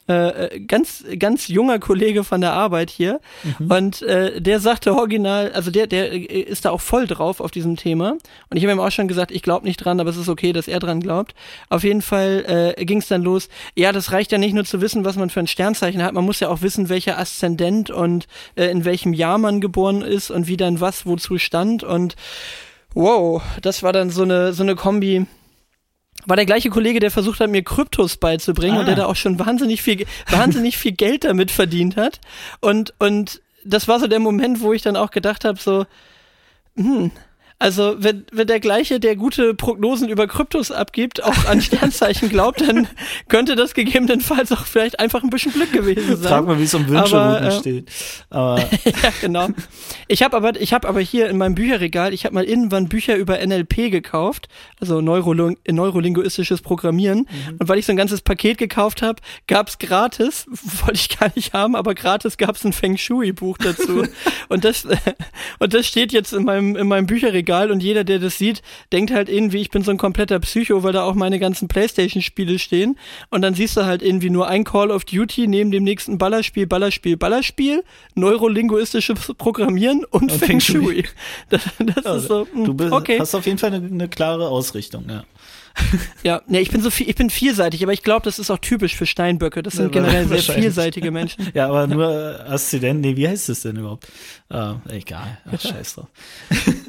äh, ganz, ganz junger Kollege von der Arbeit hier. Mhm. Und äh, der sagte original, also der, der ist da auch voll drauf auf diesem Thema. Und ich habe ihm auch schon gesagt, ich glaube nicht dran, aber es ist okay, dass er dran glaubt. Auf jeden Fall äh, ging es dann los. Ja, das reicht ja nicht nur zu wissen, was man für ein Sternzeichen hat. Man muss ja auch wissen, welcher Aszendent und äh, in welchem Jahr man geboren ist und wie dann was wozu stand. Und wow, das war dann so eine, so eine Kombi war der gleiche Kollege, der versucht hat, mir Kryptos beizubringen ah. und der da auch schon wahnsinnig viel, wahnsinnig viel Geld damit verdient hat. Und, und das war so der Moment, wo ich dann auch gedacht habe, so, hm, also, wenn, wenn der gleiche, der gute Prognosen über Kryptos abgibt, auch an Sternzeichen glaubt, dann könnte das gegebenenfalls auch vielleicht einfach ein bisschen Glück gewesen sein. Frag mal, wie es um Wünschelrouten äh, steht. Aber ja, genau. Ich habe aber, ich habe aber hier in meinem Bücherregal, ich habe mal irgendwann Bücher über NLP gekauft, also Neuroling neurolinguistisches Programmieren. Mhm. Und weil ich so ein ganzes Paket gekauft habe, gab's gratis, wollte ich gar nicht haben, aber gratis gab's ein Feng Shui-Buch dazu. und das, und das steht jetzt in meinem, in meinem Bücherregal Regal und jeder, der das sieht, denkt halt irgendwie, ich bin so ein kompletter Psycho, weil da auch meine ganzen Playstation-Spiele stehen. Und dann siehst du halt irgendwie nur ein Call of Duty neben dem nächsten Ballerspiel, Ballerspiel, Ballerspiel, neurolinguistisches Programmieren und, und Feng Shui. Das, das ja, ist so, mh, du bist, okay. hast auf jeden Fall eine, eine klare Ausrichtung, ja. Ja, nee, ich bin so viel, ich bin vielseitig, aber ich glaube, das ist auch typisch für Steinböcke. Das sind ja, generell sehr vielseitige Menschen. ja, aber nur äh, Aszendent, nee, wie heißt das denn überhaupt? Äh, egal, Ach, scheiß drauf.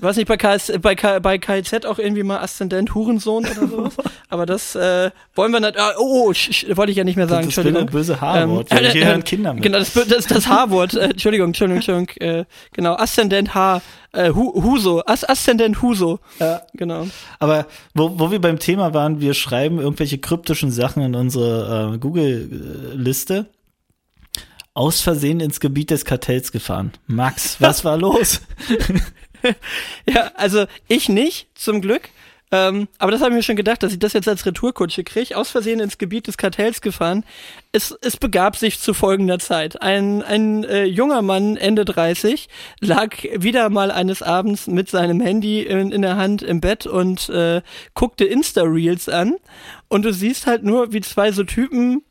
Was nicht bei, KS, bei, K, bei KZ auch irgendwie mal Aszendent Hurensohn oder sowas? aber das äh, wollen wir nicht. Ah, oh, oh sch, sch, wollte ich ja nicht mehr sagen. Das, Entschuldigung. Das böse H-Wort. Ähm, äh, äh, Kinder mit. Genau, das, das, das H-Wort. Äh, Entschuldigung, Entschuldigung, Entschuldigung. Äh, genau, Aszendent H. Äh, Huso, As Aszendent Huso. Ja. Genau. Aber wo, wo wir beim Thema waren, wir schreiben irgendwelche kryptischen Sachen in unsere äh, Google-Liste. Aus Versehen ins Gebiet des Kartells gefahren. Max, was war los? ja, also ich nicht, zum Glück. Ähm, aber das habe ich mir schon gedacht, dass ich das jetzt als Retourkutsche kriege. Aus Versehen ins Gebiet des Kartells gefahren. Es, es begab sich zu folgender Zeit. Ein, ein äh, junger Mann, Ende 30, lag wieder mal eines Abends mit seinem Handy in, in der Hand im Bett und äh, guckte Insta-Reels an. Und du siehst halt nur, wie zwei so Typen,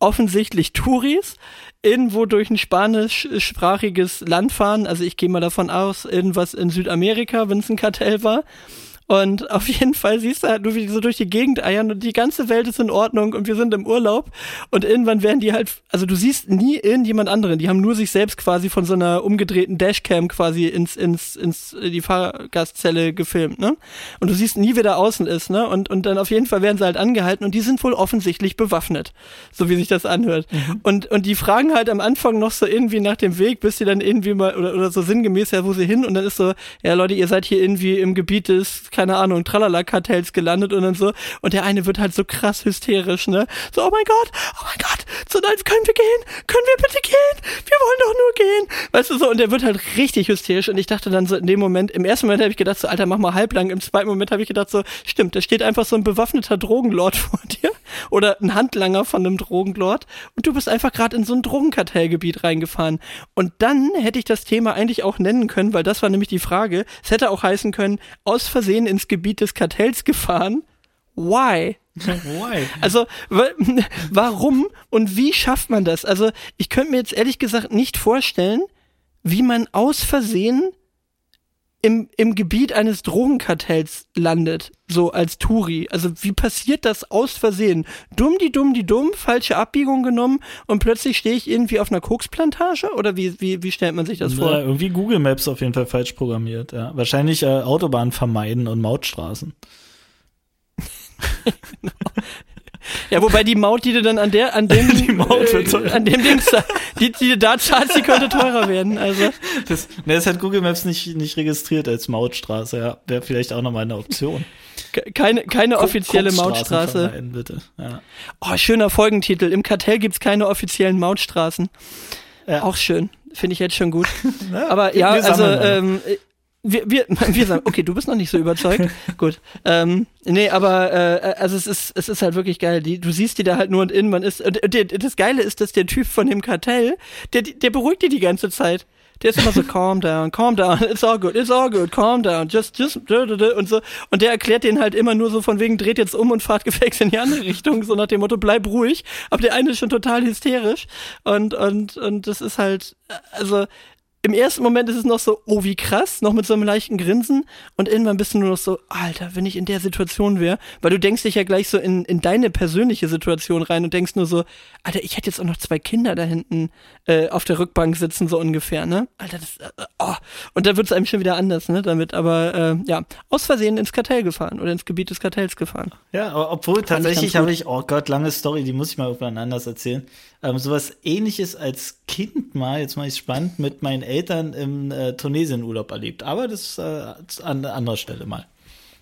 offensichtlich Touris, irgendwo durch ein spanischsprachiges Land fahren. Also ich gehe mal davon aus, irgendwas in Südamerika, wenn es ein Kartell war. Und auf jeden Fall siehst du halt nur, wie die so durch die Gegend eiern und die ganze Welt ist in Ordnung und wir sind im Urlaub. Und irgendwann werden die halt, also du siehst nie irgendjemand anderen. Die haben nur sich selbst quasi von so einer umgedrehten Dashcam quasi ins, ins, ins, die Fahrgastzelle gefilmt, ne? Und du siehst nie, wer da außen ist, ne? Und, und dann auf jeden Fall werden sie halt angehalten und die sind wohl offensichtlich bewaffnet. So wie sich das anhört. Mhm. Und, und die fragen halt am Anfang noch so irgendwie nach dem Weg, bis sie dann irgendwie mal, oder, oder so sinngemäß, ja, wo sie hin? Und dann ist so, ja Leute, ihr seid hier irgendwie im Gebiet des keine Ahnung, Tralala-Kartells gelandet und dann so. Und der eine wird halt so krass hysterisch, ne? So, oh mein Gott, oh mein Gott, so, nein, können wir gehen? Können wir bitte gehen? Wir wollen doch nur gehen. Weißt du so, und der wird halt richtig hysterisch und ich dachte dann so in dem Moment, im ersten Moment habe ich gedacht so, Alter, mach mal halblang. Im zweiten Moment habe ich gedacht so, stimmt, da steht einfach so ein bewaffneter Drogenlord vor dir oder ein Handlanger von einem Drogenlord und du bist einfach gerade in so ein Drogenkartellgebiet reingefahren. Und dann hätte ich das Thema eigentlich auch nennen können, weil das war nämlich die Frage. Es hätte auch heißen können, aus Versehen ins Gebiet des Kartells gefahren. Why? Why? Also, warum und wie schafft man das? Also, ich könnte mir jetzt ehrlich gesagt nicht vorstellen, wie man aus Versehen im, im Gebiet eines Drogenkartells landet, so als Turi. Also wie passiert das aus Versehen? Dumm die dumm die dumm, falsche Abbiegung genommen und plötzlich stehe ich irgendwie auf einer Koksplantage? Oder wie, wie, wie stellt man sich das vor? Ja, irgendwie Google Maps auf jeden Fall falsch programmiert, ja. Wahrscheinlich äh, Autobahnen vermeiden und Mautstraßen. genau. Ja, wobei die Maut, die du dann an der, an dem, die Maut wird äh, an dem Dings, die, die du da zahlst, die könnte teurer werden. Also. Das, ne, das hat Google Maps nicht, nicht registriert als Mautstraße, ja. Wäre vielleicht auch nochmal eine Option. Keine, keine offizielle Mautstraße. Bitte. Ja. Oh, schöner Folgentitel. Im Kartell gibt's keine offiziellen Mautstraßen. Ja. Auch schön. Finde ich jetzt schon gut. Ja, Aber ja, also ähm, wir, wir, wir sagen, okay, du bist noch nicht so überzeugt. Gut. Ähm, nee, aber äh, also es ist, es ist halt wirklich geil. Die, du siehst die da halt nur und in, man ist. Und, und das Geile ist, dass der Typ von dem Kartell, der, der beruhigt die die ganze Zeit. Der ist immer so, calm down, calm down, it's all good, it's all good, calm down, just, just, und so. Und der erklärt den halt immer nur so von wegen, dreht jetzt um und fahrt gefälligst in die andere Richtung, so nach dem Motto, bleib ruhig. Aber der eine ist schon total hysterisch. Und, und, und das ist halt, also, im ersten Moment ist es noch so, oh, wie krass, noch mit so einem leichten Grinsen. Und irgendwann bist du nur noch so, Alter, wenn ich in der Situation wäre, weil du denkst dich ja gleich so in, in deine persönliche Situation rein und denkst nur so, Alter, ich hätte jetzt auch noch zwei Kinder da hinten äh, auf der Rückbank sitzen, so ungefähr, ne? Alter, das, äh, oh. Und da wird es einem schon wieder anders, ne? Damit, aber äh, ja, aus Versehen ins Kartell gefahren oder ins Gebiet des Kartells gefahren. Ja, obwohl tatsächlich habe ich, oh Gott, lange Story, die muss ich mal irgendwann anders erzählen ähm, sowas ähnliches als Kind mal, jetzt mal ich spannend, mit meinen Eltern im äh, Tunesien-Urlaub erlebt. Aber das äh, an anderer Stelle mal.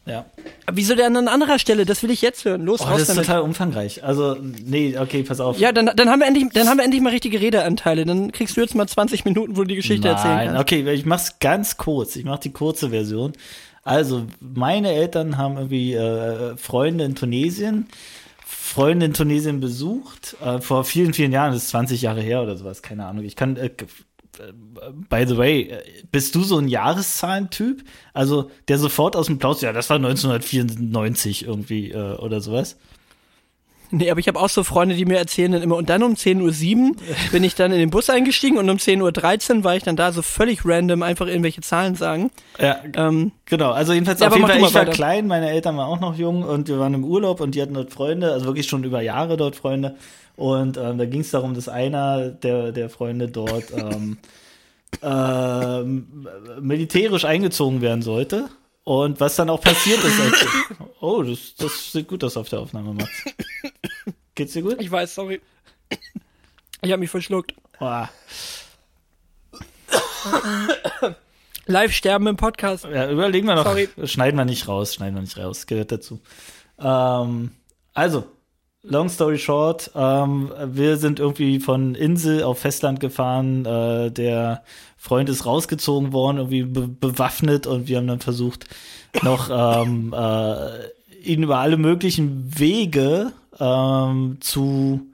Ja. Wieso denn an anderer Stelle? Das will ich jetzt hören. Los, oh, raus Das ist total umfangreich. Also, nee, okay, pass auf. Ja, dann, dann haben wir endlich, dann haben wir endlich mal richtige Redeanteile. Dann kriegst du jetzt mal 20 Minuten, wo du die Geschichte Nein, erzählen kannst. okay, ich mach's ganz kurz. Ich mach die kurze Version. Also, meine Eltern haben irgendwie äh, Freunde in Tunesien Freunde in Tunesien besucht, äh, vor vielen, vielen Jahren, das ist 20 Jahre her oder sowas, keine Ahnung. Ich kann, äh, by the way, äh, bist du so ein Jahreszahlentyp? Also, der sofort aus dem Plaus, ja, das war 1994 irgendwie äh, oder sowas. Nee, aber ich habe auch so Freunde, die mir erzählen dann immer, und dann um 10.07 Uhr bin ich dann in den Bus eingestiegen und um 10.13 Uhr war ich dann da so völlig random einfach irgendwelche Zahlen sagen. Ja, ähm, genau. Also jedenfalls ja, auf jeden Fall, ich war weiter. klein, meine Eltern waren auch noch jung und wir waren im Urlaub und die hatten dort Freunde, also wirklich schon über Jahre dort Freunde. Und ähm, da ging es darum, dass einer der, der Freunde dort ähm, ähm, militärisch eingezogen werden sollte. Und was dann auch passiert ist. Als, oh, das, das sieht gut aus auf der Aufnahme, Max. Geht's dir gut? Ich weiß, sorry. Ich habe mich verschluckt. Oh. Live sterben im Podcast. Ja, überlegen wir noch. Sorry. Schneiden wir nicht raus, schneiden wir nicht raus. Gehört dazu. Ähm, also, long story short, ähm, wir sind irgendwie von Insel auf Festland gefahren. Äh, der Freund ist rausgezogen worden, irgendwie be bewaffnet und wir haben dann versucht, noch ähm, äh, ihn über alle möglichen Wege ähm, zu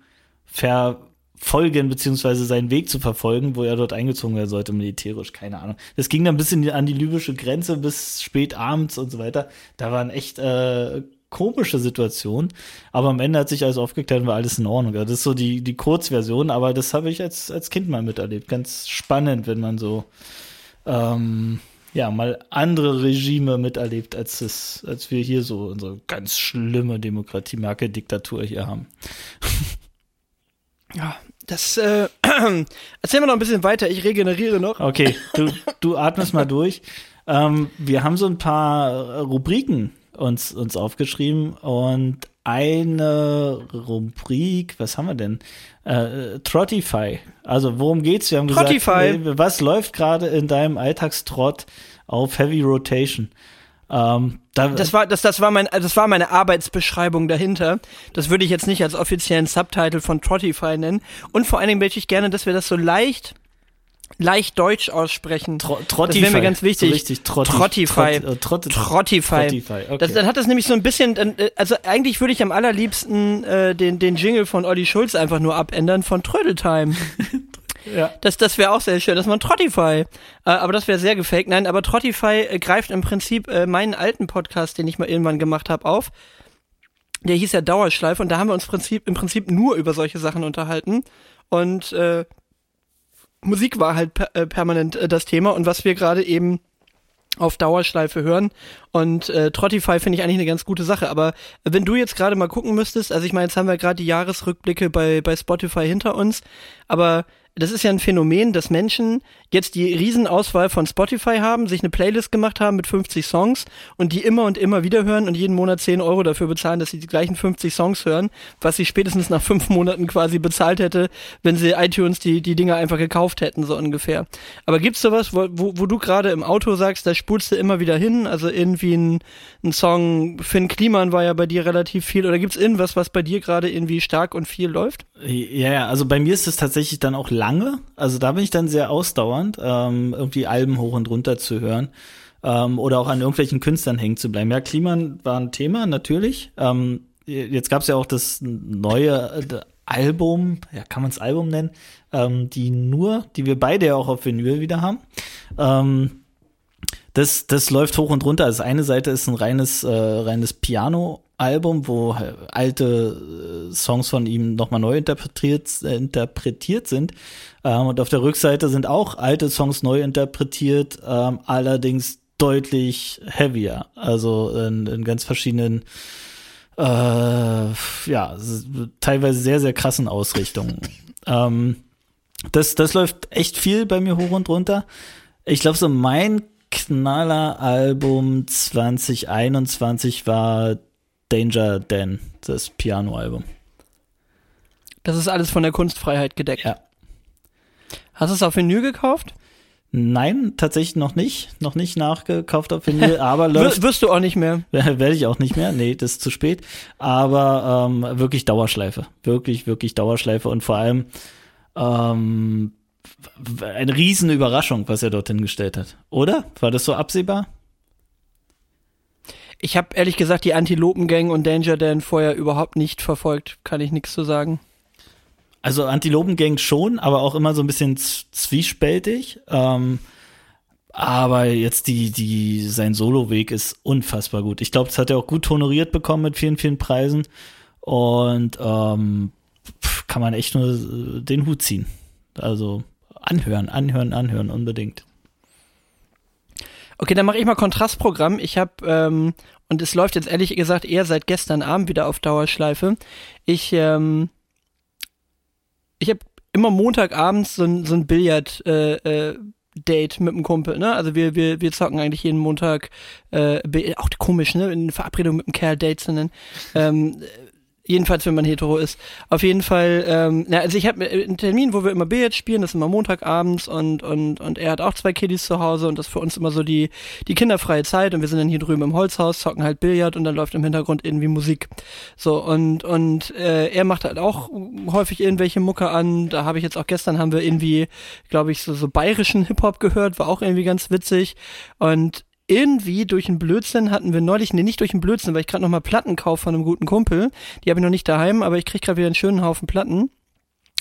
verfolgen, beziehungsweise seinen Weg zu verfolgen, wo er dort eingezogen werden sollte, militärisch, keine Ahnung. Das ging dann ein bisschen an die libysche Grenze bis spät abends und so weiter. Da waren echt äh, komische Situationen, aber am Ende hat sich alles aufgeklärt und war alles in Ordnung. Das ist so die, die Kurzversion, aber das habe ich als, als Kind mal miterlebt. Ganz spannend, wenn man so ähm, ja, mal andere Regime miterlebt, als es, als wir hier so unsere ganz schlimme Demokratie-Marke-Diktatur hier haben. Ja, das äh, erzählen wir noch ein bisschen weiter. Ich regeneriere noch. Okay, du, du atmest mal durch. Ähm, wir haben so ein paar Rubriken uns, uns aufgeschrieben und eine Rubrik, was haben wir denn? Äh, Trottify. Also worum geht's? Wir haben Trottify. gesagt, was läuft gerade in deinem Alltagstrott auf Heavy Rotation? Ähm, da, das war das, das war mein das war meine Arbeitsbeschreibung dahinter. Das würde ich jetzt nicht als offiziellen Subtitle von Trottify nennen. Und vor allen Dingen möchte ich gerne, dass wir das so leicht leicht deutsch aussprechen. Tro Trottify. Das wäre mir ganz wichtig. So richtig Trotti Trottify. Trott, äh, Trott, Trottify. Trottify. Okay. Das, dann hat das nämlich so ein bisschen, äh, also eigentlich würde ich am allerliebsten äh, den, den Jingle von Olli Schulz einfach nur abändern von Trödeltime. ja. Das, das wäre auch sehr schön, dass man Trottify. Äh, aber das wäre sehr gefaked. Nein, aber Trottify äh, greift im Prinzip äh, meinen alten Podcast, den ich mal irgendwann gemacht habe, auf. Der hieß ja Dauerschleife und da haben wir uns Prinzip, im Prinzip nur über solche Sachen unterhalten. Und äh, Musik war halt per äh, permanent äh, das Thema und was wir gerade eben auf Dauerschleife hören. Und äh, Trottify finde ich eigentlich eine ganz gute Sache. Aber wenn du jetzt gerade mal gucken müsstest, also ich meine, jetzt haben wir gerade die Jahresrückblicke bei, bei Spotify hinter uns, aber das ist ja ein Phänomen, dass Menschen jetzt die Riesenauswahl von Spotify haben, sich eine Playlist gemacht haben mit 50 Songs und die immer und immer wieder hören und jeden Monat 10 Euro dafür bezahlen, dass sie die gleichen 50 Songs hören, was sie spätestens nach fünf Monaten quasi bezahlt hätte, wenn sie iTunes die, die Dinger einfach gekauft hätten, so ungefähr. Aber gibt's sowas, wo, wo, wo du gerade im Auto sagst, da spulst du immer wieder hin, also irgendwie ein, ein Song, Finn Kliman war ja bei dir relativ viel, oder gibt's irgendwas, was bei dir gerade irgendwie stark und viel läuft? Ja, ja, also bei mir ist es tatsächlich dann auch lange. Also da bin ich dann sehr ausdauernd, ähm, irgendwie Alben hoch und runter zu hören. Ähm, oder auch an irgendwelchen Künstlern hängen zu bleiben. Ja, Kliman war ein Thema, natürlich. Ähm, jetzt gab es ja auch das neue Album, ja, kann man es Album nennen, ähm, die nur, die wir beide ja auch auf Vinyl wieder haben. Ähm, das, das läuft hoch und runter. Also eine Seite ist ein reines, äh, reines Piano-Album, wo alte äh, Songs von ihm nochmal neu interpretiert, äh, interpretiert sind. Ähm, und auf der Rückseite sind auch alte Songs neu interpretiert, ähm, allerdings deutlich heavier. Also in, in ganz verschiedenen äh, ja, teilweise sehr, sehr krassen Ausrichtungen. ähm, das, das läuft echt viel bei mir hoch und runter. Ich glaube, so mein Knaller-Album 2021 war Danger Dan, das Piano-Album. Das ist alles von der Kunstfreiheit gedeckt. Ja. Hast du es auf Vinyl gekauft? Nein, tatsächlich noch nicht. Noch nicht nachgekauft auf Vinyl, aber läuft. Wirst du auch nicht mehr. Werde ich auch nicht mehr. Nee, das ist zu spät. Aber ähm, wirklich Dauerschleife. Wirklich, wirklich Dauerschleife. Und vor allem ähm, eine riesen Überraschung, was er dorthin gestellt hat. Oder? War das so absehbar? Ich habe ehrlich gesagt die Antilopen-Gang und Danger Dan vorher überhaupt nicht verfolgt. Kann ich nichts zu sagen. Also Antilopengang schon, aber auch immer so ein bisschen zwiespältig. Ähm, aber jetzt die, die, sein Soloweg ist unfassbar gut. Ich glaube, das hat er auch gut honoriert bekommen mit vielen, vielen Preisen. Und ähm, kann man echt nur äh, den Hut ziehen. Also anhören, anhören, anhören, unbedingt. Okay, dann mache ich mal Kontrastprogramm. Ich habe, ähm, und es läuft jetzt ehrlich gesagt eher seit gestern Abend wieder auf Dauerschleife. Ich ähm, ich habe immer Montagabends so ein, so ein Billard äh, äh, Date mit einem Kumpel, ne? Also wir, wir, wir zocken eigentlich jeden Montag, äh, auch komisch, ne? In Verabredung mit einem Kerl Date zu nennen. Ähm, Jedenfalls, wenn man hetero ist. Auf jeden Fall, ähm, na, also ich habe einen Termin, wo wir immer Billard spielen, das ist immer Montagabends und, und, und er hat auch zwei Kiddies zu Hause und das ist für uns immer so die, die kinderfreie Zeit und wir sind dann hier drüben im Holzhaus, zocken halt Billard und dann läuft im Hintergrund irgendwie Musik. So, und, und äh, er macht halt auch häufig irgendwelche Mucke an. Da habe ich jetzt auch gestern haben wir irgendwie, glaube ich, so, so bayerischen Hip-Hop gehört, war auch irgendwie ganz witzig. Und irgendwie durch einen Blödsinn hatten wir neulich, nee, nicht durch einen Blödsinn, weil ich gerade noch mal Platten kaufe von einem guten Kumpel. Die habe ich noch nicht daheim, aber ich krieg gerade wieder einen schönen Haufen Platten.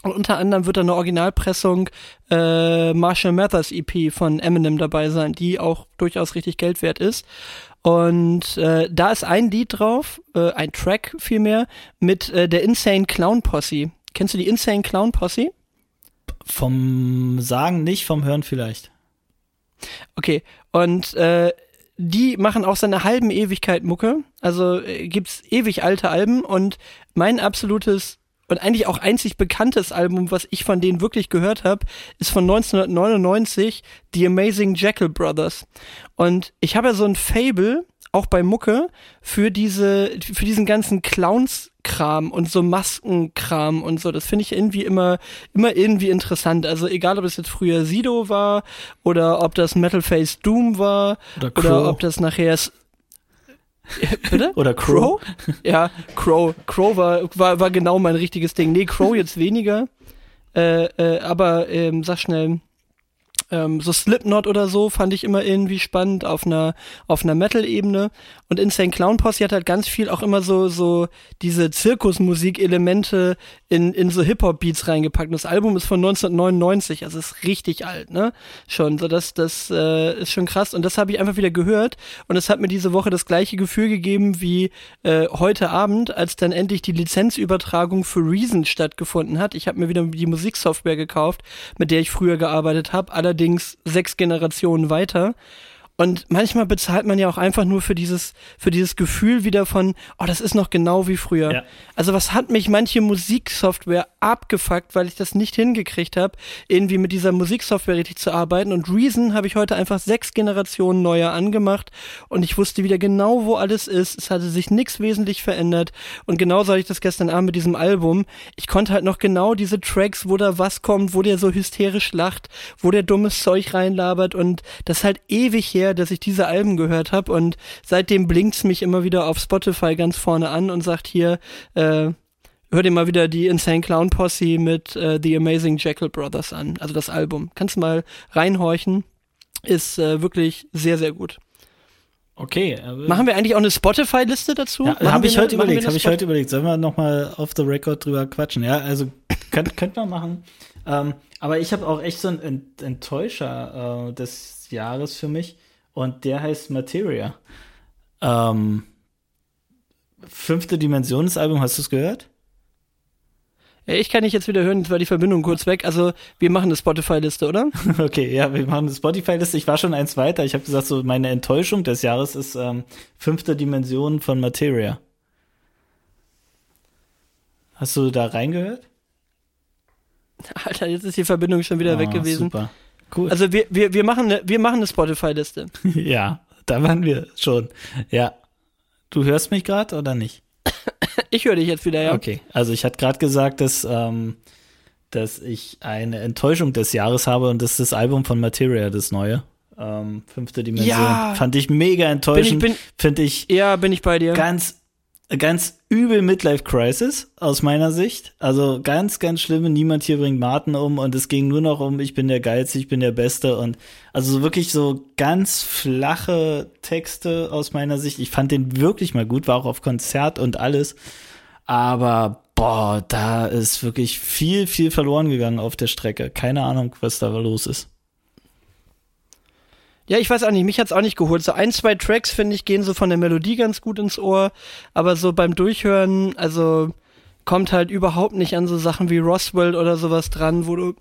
Und unter anderem wird da eine Originalpressung äh, Marshall Mathers EP von Eminem dabei sein, die auch durchaus richtig Geld wert ist. Und äh, da ist ein Lied drauf, äh, ein Track vielmehr, mit äh, der Insane Clown Posse. Kennst du die Insane Clown Posse? Vom Sagen nicht, vom Hören vielleicht. Okay, und äh, die machen auch seine halben Ewigkeit Mucke. Also äh, gibt's ewig alte Alben und mein absolutes und eigentlich auch einzig bekanntes Album, was ich von denen wirklich gehört habe, ist von 1999, The Amazing Jackal Brothers. Und ich habe ja so ein Fable auch bei Mucke für diese, für diesen ganzen Clowns-Kram und so Maskenkram und so. Das finde ich irgendwie immer, immer irgendwie interessant. Also egal, ob es jetzt früher Sido war oder ob das Metal Face Doom war oder, oder ob das nachher Bitte? Oder Crow? Crow? Ja, Crow. Crow war, war, war genau mein richtiges Ding. Nee, Crow jetzt weniger. Äh, äh, aber ähm, sag schnell, ähm, so Slipknot oder so fand ich immer irgendwie spannend auf einer auf einer Metal-Ebene. Und Insane Clown Posse hat halt ganz viel auch immer so so diese Zirkusmusik-Elemente in in so Hip-Hop-Beats reingepackt. Und das Album ist von 1999, also ist richtig alt, ne? Schon, so das das äh, ist schon krass. Und das habe ich einfach wieder gehört. Und es hat mir diese Woche das gleiche Gefühl gegeben wie äh, heute Abend, als dann endlich die Lizenzübertragung für Reason stattgefunden hat. Ich habe mir wieder die Musiksoftware gekauft, mit der ich früher gearbeitet habe. Allerdings allerdings sechs Generationen weiter. Und manchmal bezahlt man ja auch einfach nur für dieses, für dieses Gefühl wieder von, oh, das ist noch genau wie früher. Ja. Also was hat mich manche Musiksoftware abgefuckt, weil ich das nicht hingekriegt habe, irgendwie mit dieser Musiksoftware richtig zu arbeiten. Und Reason habe ich heute einfach sechs Generationen neuer angemacht und ich wusste wieder genau, wo alles ist. Es hatte sich nichts wesentlich verändert. Und genauso hatte ich das gestern Abend mit diesem Album. Ich konnte halt noch genau diese Tracks, wo da was kommt, wo der so hysterisch lacht, wo der dummes Zeug reinlabert und das halt ewig her dass ich diese Alben gehört habe und seitdem blinkt's mich immer wieder auf Spotify ganz vorne an und sagt hier, äh, hör dir mal wieder die Insane Clown Posse mit äh, The Amazing Jackal Brothers an, also das Album. Kannst mal reinhorchen, ist äh, wirklich sehr, sehr gut. Okay. Machen wir eigentlich auch eine Spotify-Liste dazu? Ja, habe ich heute überlegt, habe ich heute überlegt. Sollen wir nochmal auf the record drüber quatschen? Ja, also könnt, könnt man machen. Ähm, aber ich habe auch echt so einen Enttäuscher äh, des Jahres für mich und der heißt Materia. Ähm, fünfte Dimensionsalbum, hast du es gehört? Ich kann dich jetzt wieder hören, jetzt war die Verbindung kurz weg. Also wir machen eine Spotify-Liste, oder? Okay, ja, wir machen eine Spotify-Liste. Ich war schon eins weiter. Ich habe gesagt, so meine Enttäuschung des Jahres ist ähm, fünfte Dimension von Materia. Hast du da reingehört? Alter, jetzt ist die Verbindung schon wieder oh, weg gewesen. Super. Cool. Also wir, wir, wir machen eine, wir machen eine Spotify-Liste. ja, da waren wir schon. Ja. Du hörst mich gerade oder nicht? Ich höre dich jetzt wieder, ja. Okay, also ich hatte gerade gesagt, dass, ähm, dass ich eine Enttäuschung des Jahres habe und das ist das Album von Materia, das neue. Ähm, fünfte Dimension. Ja. Fand ich mega enttäuschend. Finde ich. Ja, bin ich bei dir. Ganz ganz übel Midlife Crisis aus meiner Sicht. Also ganz, ganz schlimme. Niemand hier bringt Martin um und es ging nur noch um, ich bin der Geilste, ich bin der Beste und also wirklich so ganz flache Texte aus meiner Sicht. Ich fand den wirklich mal gut, war auch auf Konzert und alles. Aber boah, da ist wirklich viel, viel verloren gegangen auf der Strecke. Keine Ahnung, was da los ist. Ja, ich weiß auch nicht, mich hat's auch nicht geholt. So ein, zwei Tracks, finde ich, gehen so von der Melodie ganz gut ins Ohr, aber so beim Durchhören, also kommt halt überhaupt nicht an so Sachen wie Roswell oder sowas dran, wo du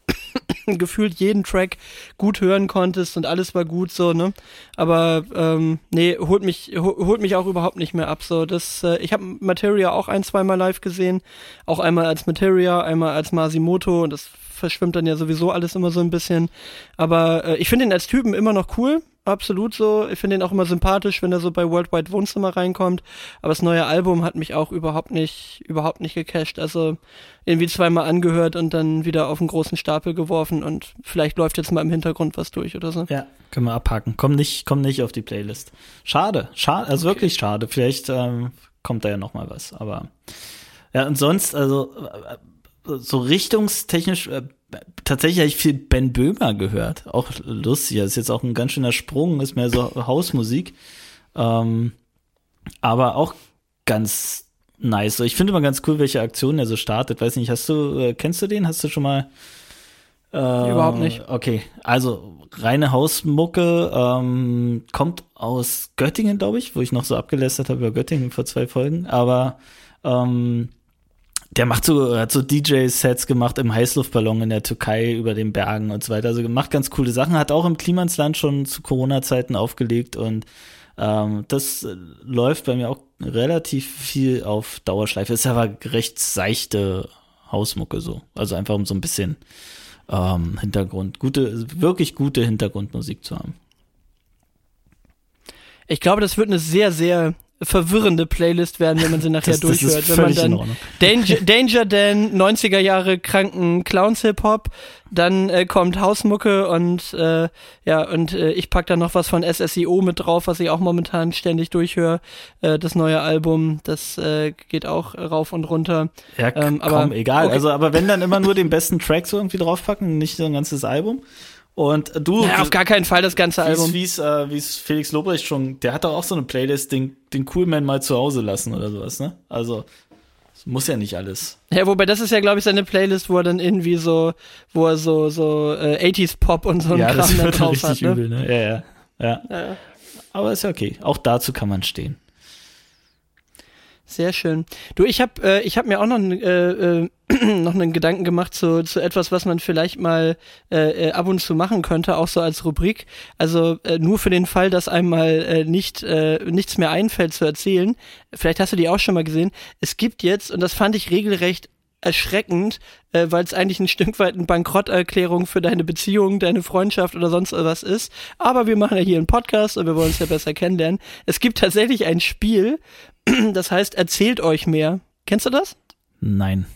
gefühlt jeden Track gut hören konntest und alles war gut so, ne? Aber ähm, nee, holt mich holt mich auch überhaupt nicht mehr ab so. Das äh, ich habe Materia auch ein, zweimal live gesehen, auch einmal als Materia, einmal als Masimoto und das verschwimmt dann ja sowieso alles immer so ein bisschen. Aber äh, ich finde ihn als Typen immer noch cool. Absolut so. Ich finde ihn auch immer sympathisch, wenn er so bei Worldwide Wohnzimmer reinkommt. Aber das neue Album hat mich auch überhaupt nicht, überhaupt nicht gecasht. Also irgendwie zweimal angehört und dann wieder auf einen großen Stapel geworfen und vielleicht läuft jetzt mal im Hintergrund was durch oder so. Ja, können wir abhaken. Komm nicht, komm nicht auf die Playlist. Schade, schade, also okay. wirklich schade. Vielleicht ähm, kommt da ja noch mal was. Aber ja, und sonst, also äh, so richtungstechnisch, äh, tatsächlich habe ich viel Ben Böhmer gehört. Auch lustig. Das ist jetzt auch ein ganz schöner Sprung, ist mehr so Hausmusik. Ähm, aber auch ganz nice. So, ich finde immer ganz cool, welche Aktionen er so startet. Weiß nicht, hast du, äh, kennst du den? Hast du schon mal? Äh, Überhaupt nicht. Okay, also reine Hausmucke ähm, kommt aus Göttingen, glaube ich, wo ich noch so abgelästert habe über Göttingen vor zwei Folgen. Aber ähm, der macht so, hat so DJ-Sets gemacht im Heißluftballon in der Türkei über den Bergen und so weiter. Also macht ganz coole Sachen, hat auch im Klimansland schon zu Corona-Zeiten aufgelegt und ähm, das läuft bei mir auch relativ viel auf Dauerschleife. Ist aber recht seichte Hausmucke so. Also einfach um so ein bisschen ähm, Hintergrund, gute, wirklich gute Hintergrundmusik zu haben. Ich glaube, das wird eine sehr, sehr verwirrende Playlist werden, wenn man sie nachher das, durchhört. Das wenn man dann Danger, Danger Dan, 90er Jahre kranken Clowns Hip Hop, dann äh, kommt Hausmucke und äh, ja, und äh, ich pack da noch was von SSIO mit drauf, was ich auch momentan ständig durchhöre. Äh, das neue Album, das äh, geht auch rauf und runter. Ja, ähm, aber, komm, egal. Okay. Also, aber wenn dann immer nur den besten Track so irgendwie draufpacken, nicht so ein ganzes Album. Und du. Ja, auf gar keinen Fall das ganze Album. Wie es äh, Felix Lobrecht schon, der hat doch auch so eine Playlist, den, den Coolman mal zu Hause lassen oder sowas, ne? Also, muss ja nicht alles. Ja, wobei das ist ja, glaube ich, seine Playlist, wo er dann irgendwie so, wo er so, so äh, 80s Pop und so ein ja, Kram da drauf hat. Ne? Übel, ne? Ja, ja, ja, ja. Aber ist ja okay. Auch dazu kann man stehen. Sehr schön. Du, ich habe äh, ich hab mir auch noch, äh, äh, noch einen Gedanken gemacht zu, zu etwas, was man vielleicht mal äh, äh, ab und zu machen könnte, auch so als Rubrik. Also äh, nur für den Fall, dass einem mal äh, nicht, äh, nichts mehr einfällt zu erzählen. Vielleicht hast du die auch schon mal gesehen. Es gibt jetzt, und das fand ich regelrecht erschreckend, äh, weil es eigentlich ein Stück weit eine Bankrotterklärung für deine Beziehung, deine Freundschaft oder sonst was ist. Aber wir machen ja hier einen Podcast und wir wollen uns ja besser kennenlernen. Es gibt tatsächlich ein Spiel, das heißt, erzählt euch mehr. Kennst du das? Nein.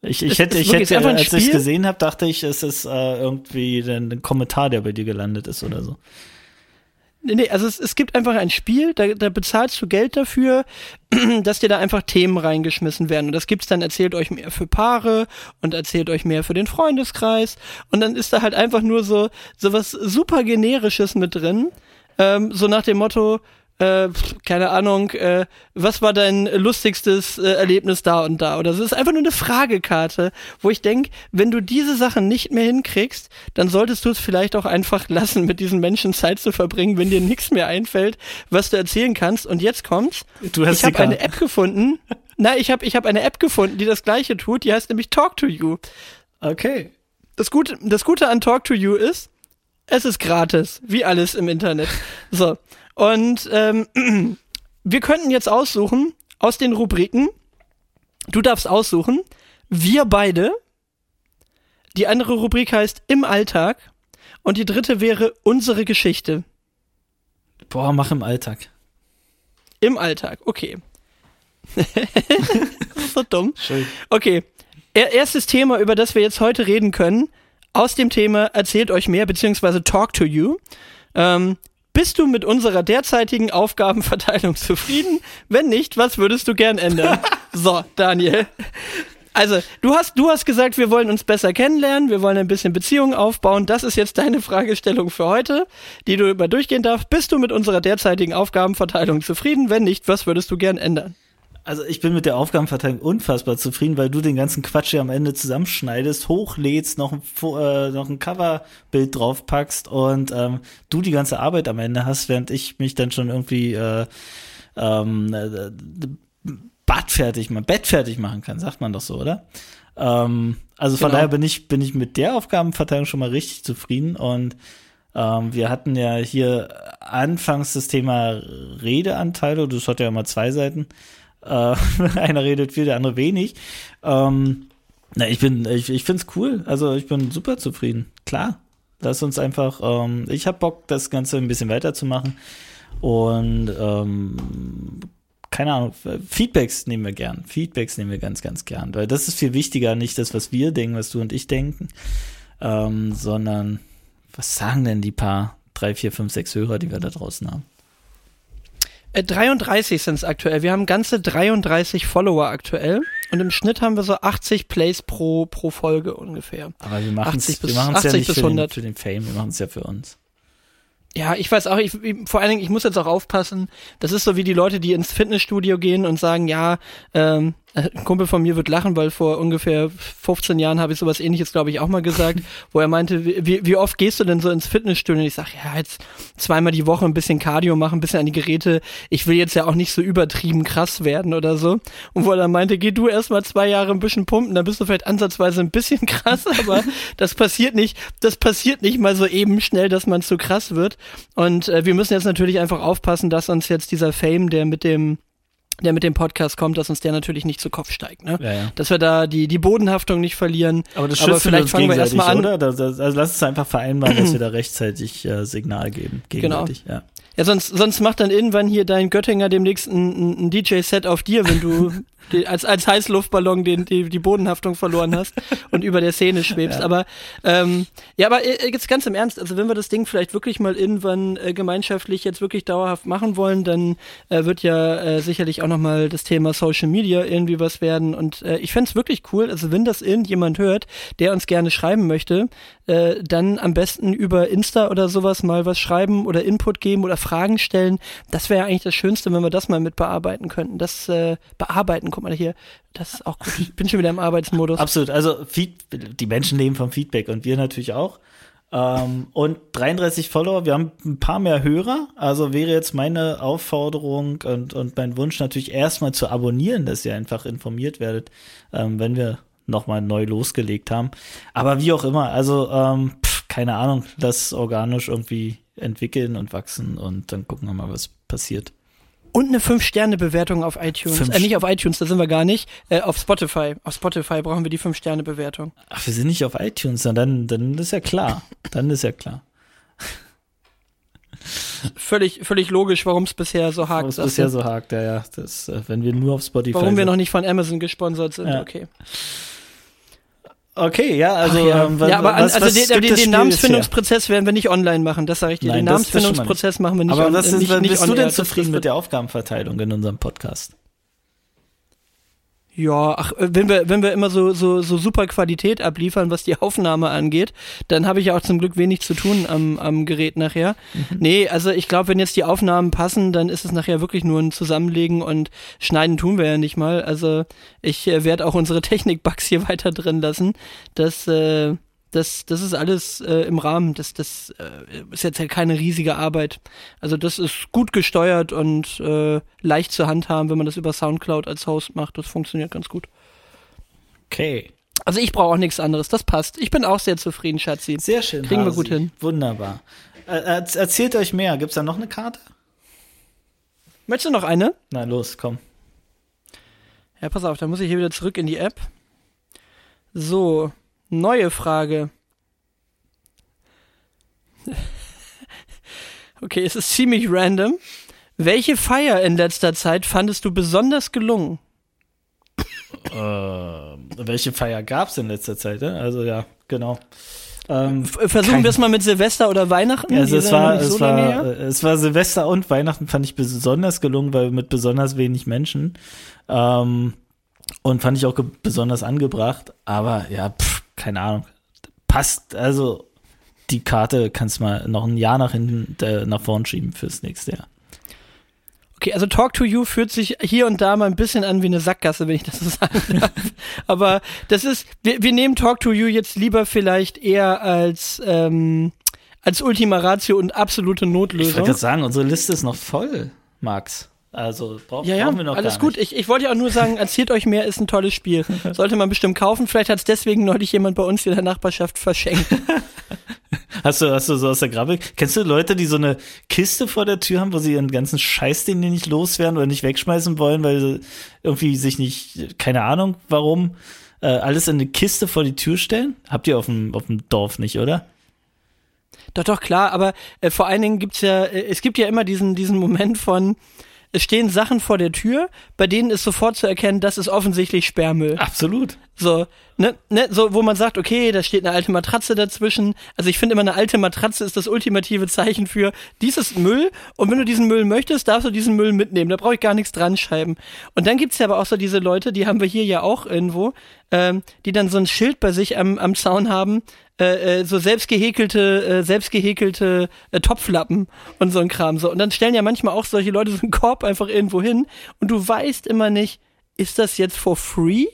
Ich, ich hätte, ich hätte, als ich es gesehen habe, dachte ich, es ist äh, irgendwie ein, ein, Kommentar, der bei dir gelandet ist oder so. Nee, also es, es gibt einfach ein Spiel, da, da bezahlst du Geld dafür, dass dir da einfach Themen reingeschmissen werden. Und das gibt's dann, erzählt euch mehr für Paare und erzählt euch mehr für den Freundeskreis. Und dann ist da halt einfach nur so, so was super generisches mit drin. Ähm, so nach dem Motto, äh, keine Ahnung, äh, was war dein lustigstes äh, Erlebnis da und da? Oder so. Es ist einfach nur eine Fragekarte, wo ich denke, wenn du diese Sachen nicht mehr hinkriegst, dann solltest du es vielleicht auch einfach lassen, mit diesen Menschen Zeit zu verbringen, wenn dir nichts mehr einfällt, was du erzählen kannst. Und jetzt kommt's. Du hast ich habe eine App gefunden. Nein, ich habe ich hab eine App gefunden, die das gleiche tut. Die heißt nämlich Talk to You. Okay. Das Gute, das Gute an Talk to You ist, es ist gratis, wie alles im Internet. So. Und ähm, wir könnten jetzt aussuchen aus den Rubriken. Du darfst aussuchen. Wir beide. Die andere Rubrik heißt Im Alltag. Und die dritte wäre unsere Geschichte. Boah, mach im Alltag. Im Alltag, okay. so dumm. Schön. Okay. Er erstes Thema, über das wir jetzt heute reden können. Aus dem Thema Erzählt euch mehr, beziehungsweise Talk to You. Ähm, bist du mit unserer derzeitigen Aufgabenverteilung zufrieden? Wenn nicht, was würdest du gern ändern? so, Daniel. Also, du hast, du hast gesagt, wir wollen uns besser kennenlernen, wir wollen ein bisschen Beziehungen aufbauen. Das ist jetzt deine Fragestellung für heute, die du über durchgehen darfst. Bist du mit unserer derzeitigen Aufgabenverteilung zufrieden? Wenn nicht, was würdest du gern ändern? Also ich bin mit der Aufgabenverteilung unfassbar zufrieden, weil du den ganzen Quatsch hier am Ende zusammenschneidest, hochlädst, noch ein, äh, noch ein Coverbild draufpackst und ähm, du die ganze Arbeit am Ende hast, während ich mich dann schon irgendwie äh, ähm, äh, Bad fertig, mein Bett fertig machen kann, sagt man doch so, oder? Ähm, also von Genau. daher bin ich bin ich mit der Aufgabenverteilung schon mal richtig zufrieden und ähm, wir hatten ja hier anfangs das Thema Redeanteile, das hat ja immer zwei Seiten. Äh, einer redet viel, der andere wenig. Ähm, na, ich bin, ich, ich find's cool. Also ich bin super zufrieden. Klar. Lass uns einfach, ähm, ich hab Bock, das Ganze ein bisschen weiterzumachen. Und ähm, keine Ahnung, Feedbacks nehmen wir gern. Feedbacks nehmen wir ganz, ganz gern. Weil das ist viel wichtiger, nicht das, was wir denken, was du und ich denken, ähm, sondern was sagen denn die paar drei, vier, fünf, sechs Hörer, die wir da draußen haben? Äh, 33 sind es aktuell. Wir haben ganze 33 Follower aktuell. Und im Schnitt haben wir so 80 Plays pro, pro Folge ungefähr. Aber wir machen 80 es ja 80 nicht bis für den, 100. für den Fame, wir machen es ja für uns. Ja, ich weiß auch, ich, ich, vor allen Dingen, ich muss jetzt auch aufpassen, das ist so wie die Leute, die ins Fitnessstudio gehen und sagen, ja, ähm, ein Kumpel von mir wird lachen, weil vor ungefähr 15 Jahren habe ich sowas ähnliches, glaube ich, auch mal gesagt, wo er meinte, wie, wie oft gehst du denn so ins Fitnessstudio? Und ich sage, ja, jetzt zweimal die Woche ein bisschen Cardio machen, ein bisschen an die Geräte. Ich will jetzt ja auch nicht so übertrieben krass werden oder so. Und wo er dann meinte, geh du erstmal zwei Jahre ein bisschen pumpen, dann bist du vielleicht ansatzweise ein bisschen krass, aber das passiert nicht, das passiert nicht mal so eben schnell, dass man zu krass wird. Und äh, wir müssen jetzt natürlich einfach aufpassen, dass uns jetzt dieser Fame, der mit dem der mit dem Podcast kommt, dass uns der natürlich nicht zu Kopf steigt, ne? Ja, ja. Dass wir da die, die Bodenhaftung nicht verlieren. Aber das Aber schützt vielleicht uns fangen wir erstmal an. oder? Das, also lass uns einfach vereinbaren, dass wir da rechtzeitig äh, Signal geben. Genau. Gegenseitig, ja. Ja, sonst, sonst macht dann irgendwann hier dein Göttinger demnächst ein, ein DJ-Set auf dir, wenn du die, als, als Heißluftballon den, die, die Bodenhaftung verloren hast und über der Szene schwebst. Ja. Aber ähm, ja, aber äh, jetzt ganz im Ernst, also wenn wir das Ding vielleicht wirklich mal irgendwann äh, gemeinschaftlich jetzt wirklich dauerhaft machen wollen, dann äh, wird ja äh, sicherlich auch nochmal das Thema Social Media irgendwie was werden. Und äh, ich fänd's wirklich cool, also wenn das irgendjemand hört, der uns gerne schreiben möchte, äh, dann am besten über Insta oder sowas mal was schreiben oder Input geben oder Fragen stellen. Das wäre ja eigentlich das Schönste, wenn wir das mal mit bearbeiten könnten. Das äh, bearbeiten, guck mal hier, das ist auch gut. Ich bin schon wieder im Arbeitsmodus. Absolut. Also Feed, die Menschen leben vom Feedback und wir natürlich auch. Ähm, und 33 Follower, wir haben ein paar mehr Hörer. Also wäre jetzt meine Aufforderung und, und mein Wunsch natürlich erstmal zu abonnieren, dass ihr einfach informiert werdet, ähm, wenn wir nochmal neu losgelegt haben. Aber wie auch immer, also ähm, pff, keine Ahnung, das organisch irgendwie entwickeln und wachsen und dann gucken wir mal, was passiert. Und eine 5-Sterne-Bewertung auf iTunes. Fünf- Äh, nicht auf iTunes, da sind wir gar nicht. Äh, auf Spotify. Auf Spotify brauchen wir die 5-Sterne-Bewertung. Ach, wir sind nicht auf iTunes, na, dann, dann ist ja klar. Dann ist ja klar. Völlig, völlig logisch, warum es bisher so hakt. Was sagst bisher so hakt, ja, ja. Das, äh, wenn wir nur auf Spotify warum wir sind. noch nicht von Amazon gesponsert sind. Ja. Okay. Okay, ja, also, Ach ja. ähm, wa- ja, aber was, also was den, den, den Namensfindungsprozess werden wir nicht online machen, das sage ich dir. Nein, den Namensfindungsprozess machen wir nicht bisher? Aber was ist, nicht, nicht bist on du denn zufrieden mit der Aufgabenverteilung in unserem Podcast? Ja, ach, äh, wenn wir, wenn wir immer so, so, so super Qualität abliefern, was die Aufnahme angeht, dann habe ich ja auch zum Glück wenig zu tun am, am Gerät nachher. Mhm. Nee, also ich glaube, wenn jetzt die Aufnahmen passen, dann ist es nachher wirklich nur ein Zusammenlegen und schneiden tun wir ja nicht mal. Also ich äh, werde auch unsere Technik-Bugs hier weiter drin lassen. Das, äh, das, das ist alles äh, im Rahmen. Das, das äh, ist jetzt halt keine riesige Arbeit. Also das ist gut gesteuert und äh, leicht zu handhaben, wenn man das über Soundcloud als Host macht. Das funktioniert ganz gut. Okay. Also ich brauche auch nichts anderes. Das passt. Ich bin auch sehr zufrieden, Schatzi. Sehr schön. Kriegen wir gut hin. Wunderbar. Äh, erzählt euch mehr. Gibt's da noch eine Karte? Möchtest du noch eine? Na los, komm. Ja, pass auf, dann muss ich hier wieder zurück in die App. So, Neue Frage. Okay, es ist ziemlich random. Welche Feier in letzter Zeit fandest du besonders gelungen? Äh, welche Feier gab es in letzter Zeit? Ne? Also ja, genau. Ähm, Versuchen wir es mal mit Silvester oder Weihnachten. Also es war, es, so war, es war Silvester und Weihnachten fand ich besonders gelungen, weil mit besonders wenig Menschen. Ähm, und fand ich auch besonders angebracht. Aber ja, pff, keine Ahnung passt, also die Karte kannst du mal noch ein Jahr nach hinten, äh, nach vorn schieben fürs nächste Jahr. Okay, also Talk to You fühlt sich hier und da mal ein bisschen an wie eine Sackgasse, wenn ich das so sagen darf. Aber das ist, wir, wir nehmen Talk to You jetzt lieber vielleicht eher als, ähm, als Ultima Ratio und absolute Notlösung. Ich wollte sagen, unsere Liste ist noch voll, Max. Also brauch, ja, ja, brauchen wir noch alles gut. Ich, ich wollte ja auch nur sagen, erzählt euch mehr, ist ein tolles Spiel. Sollte man bestimmt kaufen. Vielleicht hat es deswegen neulich jemand bei uns in der Nachbarschaft verschenkt. Hast du, hast du so aus der Grabbel? Kennst du Leute, die so eine Kiste vor der Tür haben, wo sie ihren ganzen Scheiß, den die nicht loswerden oder nicht wegschmeißen wollen, weil sie irgendwie sich nicht, keine Ahnung, warum, äh, alles in eine Kiste vor die Tür stellen? Habt ihr auf dem, auf dem Dorf nicht, oder? Doch, doch, klar, aber äh, vor allen Dingen gibt's ja, äh, es gibt ja immer diesen, diesen Moment von, es stehen Sachen vor der Tür, bei denen ist sofort zu erkennen, das ist offensichtlich Sperrmüll. Absolut. So, ne, ne, so, wo man sagt, okay, da steht eine alte Matratze dazwischen. Also ich finde immer, eine alte Matratze ist das ultimative Zeichen für, dies ist Müll und wenn du diesen Müll möchtest, darfst du diesen Müll mitnehmen. Da brauche ich gar nichts dran schreiben. Und dann gibt's ja aber auch so diese Leute, die haben wir hier ja auch irgendwo, ähm, die dann so ein Schild bei sich am, am Zaun haben, äh, äh, so selbstgehäkelte, äh, selbstgehäkelte äh, Topflappen und so ein Kram. So. Und dann stellen ja manchmal auch solche Leute so einen Korb einfach irgendwo hin und du weißt immer nicht, ist das jetzt for free?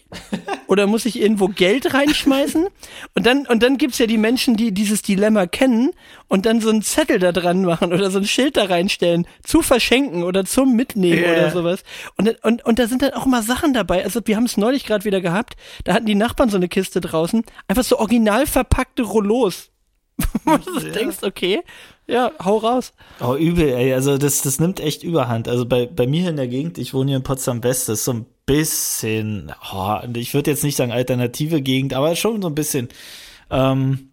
Oder muss ich irgendwo Geld reinschmeißen? Und dann, und dann gibt's ja die Menschen, die dieses Dilemma kennen und dann so einen Zettel da dran machen oder so ein Schild da reinstellen, zu verschenken oder zum Mitnehmen yeah. oder sowas. Und, und, und da sind dann auch mal Sachen dabei. Also wir haben es neulich gerade wieder gehabt, da hatten die Nachbarn so eine Kiste draußen, einfach so original verpackte Rollos. Wo du ja. denkst, okay, ja, hau raus. Oh, übel, ey. Also das, das nimmt echt überhand. Also bei, bei mir in der Gegend, ich wohne hier in Potsdam West, das ist so ein bisschen, oh, ich würde jetzt nicht sagen alternative Gegend, aber schon so ein bisschen. Ähm,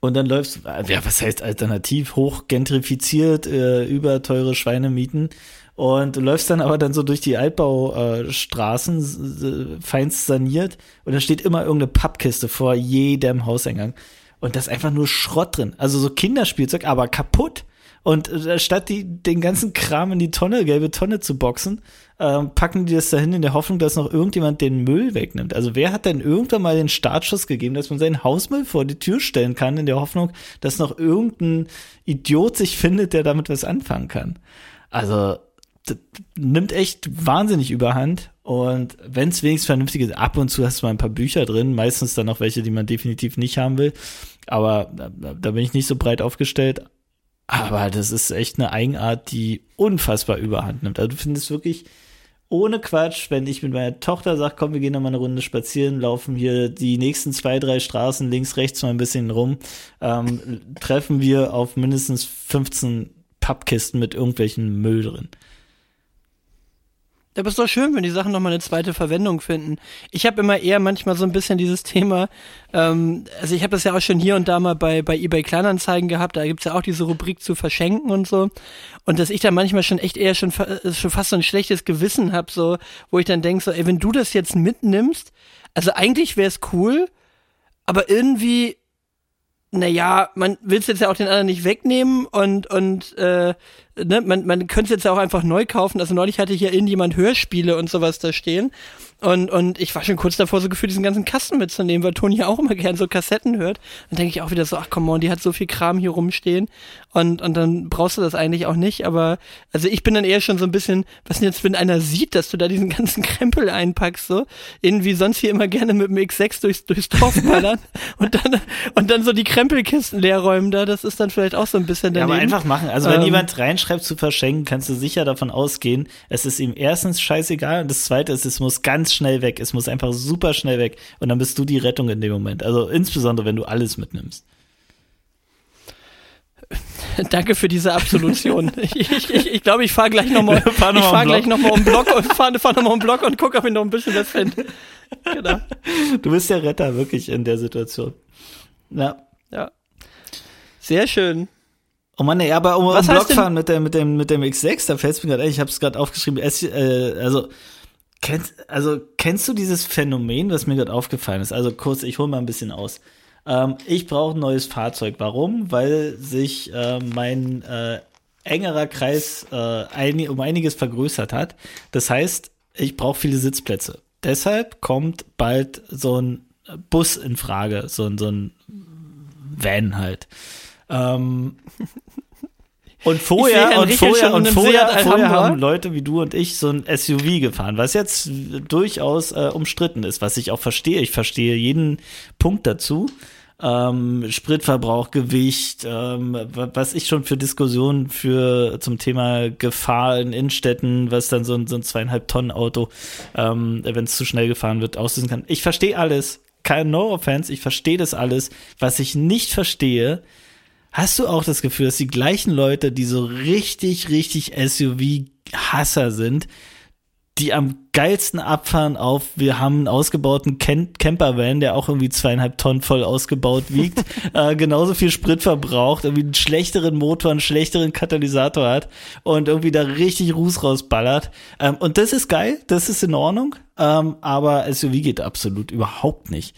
und dann läufst ja, was heißt alternativ, hoch gentrifiziert, äh, über teure Schweine mieten. Und du läufst dann aber dann so durch die Altbaustraßen, äh, feinst saniert, und da steht immer irgendeine Pappkiste vor jedem Hauseingang. Und da ist einfach nur Schrott drin. Also so Kinderspielzeug, aber kaputt. Und äh, statt die, den ganzen Kram in die Tonne, gelbe Tonne zu boxen, äh, packen die das dahin in der Hoffnung, dass noch irgendjemand den Müll wegnimmt. Also wer hat denn irgendwann mal den Startschuss gegeben, dass man seinen Hausmüll vor die Tür stellen kann, in der Hoffnung, dass noch irgendein Idiot sich findet, der damit was anfangen kann? Also nimmt echt wahnsinnig überhand. Und wenn es wenigstens vernünftig ist, ab und zu hast du mal ein paar Bücher drin, meistens dann auch welche, die man definitiv nicht haben will. Aber da, da bin ich nicht so breit aufgestellt. Aber das ist echt eine Eigenart, die unfassbar überhand nimmt. Also du findest wirklich ohne Quatsch, wenn ich mit meiner Tochter sage, komm, wir gehen noch mal eine Runde spazieren, laufen hier die nächsten zwei, drei Straßen links, rechts mal ein bisschen rum, ähm, treffen wir auf mindestens 15 Pappkisten mit irgendwelchen Müll drin. Aber es ist doch schön, wenn die Sachen nochmal eine zweite Verwendung finden. Ich habe immer eher manchmal so ein bisschen dieses Thema, ähm, also ich habe das ja auch schon hier und da mal bei, bei eBay Kleinanzeigen gehabt, da gibt's ja auch diese Rubrik zu verschenken und so. Und dass ich da manchmal schon echt eher schon, äh, schon fast so ein schlechtes Gewissen hab, so, wo ich dann denk so, ey, wenn du das jetzt mitnimmst, also eigentlich wäre es cool, aber irgendwie naja, man will es jetzt ja auch den anderen nicht wegnehmen und, und äh, ne, man, man könnte es jetzt auch einfach neu kaufen. Also neulich hatte hier irgendjemand Hörspiele und sowas da stehen. Und, und ich war schon kurz davor, so gefühlt diesen ganzen Kasten mitzunehmen, weil Toni ja auch immer gern so Kassetten hört. Dann denke ich auch wieder so, ach komm on, die hat so viel Kram hier rumstehen. Und, und dann brauchst du das eigentlich auch nicht. Aber also ich bin dann eher schon so ein bisschen, was denn jetzt, wenn einer sieht, dass du da diesen ganzen Krempel einpackst, so, irgendwie sonst hier immer gerne mit dem X6 durchs, durchs Dorf ballern und dann, und dann so die Krempelkisten leer räumen da, das ist dann vielleicht auch so ein bisschen daneben. Ja, aber einfach machen. Also wenn ähm, jemand reinschreibt zu verschenken, kannst du sicher davon ausgehen, es ist ihm erstens scheißegal und das zweite ist, es muss ganz schnell weg. Es muss einfach super schnell weg. Und dann bist du die Rettung in dem Moment. Also insbesondere, wenn du alles mitnimmst. Danke für diese Absolution. ich glaube, ich, ich, ich, glaub, ich fahre gleich nochmal fahr noch fahr gleich nochmal um Block und fahre fahr nochmal um Block und gucke, ob ich noch ein bisschen was finde. Genau. Du bist der Retter wirklich in der Situation. Ja. Ja. Sehr schön. Oh Mann, ja, aber um, um Blockfahren mit dem, mit dem, mit dem X6, da fällt es mir gerade ich habe es gerade aufgeschrieben, es, äh, also Kennst, also kennst du dieses Phänomen, was mir gerade aufgefallen ist? Also kurz, ich hole mal ein bisschen aus. Ähm, ich brauche ein neues Fahrzeug. Warum? Weil sich äh, mein äh, engerer Kreis äh, ein, um einiges vergrößert hat. Das heißt, ich brauche viele Sitzplätze. Deshalb kommt bald so ein Bus in Frage, so, so ein Van halt. Ähm, und vorher, und vorher, und vorher, vorher haben Leute wie du und ich so ein SUV gefahren, was jetzt durchaus äh, umstritten ist, was ich auch verstehe. Ich verstehe jeden Punkt dazu. Ähm, Spritverbrauch, Gewicht, ähm, was ich schon für Diskussionen für zum Thema Gefahr in Innenstädten, was dann so ein, so ein zweieinhalb Tonnen Auto, ähm, wenn es zu schnell gefahren wird, auslösen kann. Ich verstehe alles. Kein No Offense, ich verstehe das alles. Was ich nicht verstehe, Hast du auch das Gefühl, dass die gleichen Leute, die so richtig, richtig SUV-Hasser sind, die am geilsten abfahren auf, wir haben einen ausgebauten Campervan, der auch irgendwie zweieinhalb Tonnen voll ausgebaut wiegt, äh, genauso viel Sprit verbraucht, irgendwie einen schlechteren Motor, einen schlechteren Katalysator hat und irgendwie da richtig Ruß rausballert. Ähm, und das ist geil, das ist in Ordnung, ähm, aber SUV geht absolut überhaupt nicht.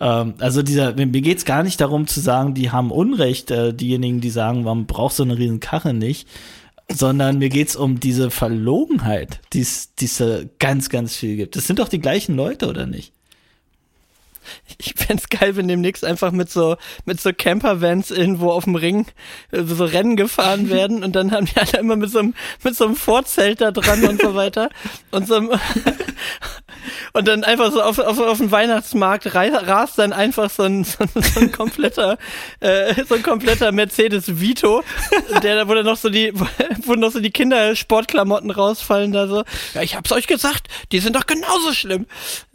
Ähm, also dieser, mir geht's gar nicht darum zu sagen, die haben Unrecht, äh, diejenigen, die sagen, man braucht so eine riesen Karre nicht, sondern mir geht's um diese Verlogenheit, die es ganz, ganz viel gibt. Das sind doch die gleichen Leute, oder nicht? Ich fände geil, wenn demnächst einfach mit so, mit so Campervans irgendwo auf dem Ring äh, so Rennen gefahren werden und dann haben die alle immer mit so einem, mit so einem Vorzelt da dran und so weiter und so einem, und dann einfach so auf, auf, auf den Weihnachtsmarkt rast dann einfach so ein, so so ein kompletter, äh, so ein kompletter Mercedes Vito, der, wo dann noch so die, wo noch so die Kindersportklamotten rausfallen da so. Ja, ich hab's euch gesagt, die sind doch genauso schlimm.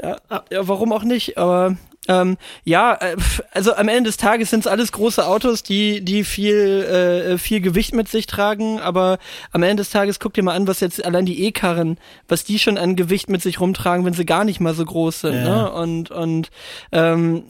Ja, ja warum auch nicht, aber ähm, ja, äh, also am Ende des Tages sind es alles große Autos, die, die viel, äh, viel Gewicht mit sich tragen, aber am Ende des Tages guck dir mal an, was jetzt allein die E-Karren, was die schon an Gewicht mit sich rumtragen, wenn sie gar nicht mal so groß sind. Ja. Ne? Und, und ähm,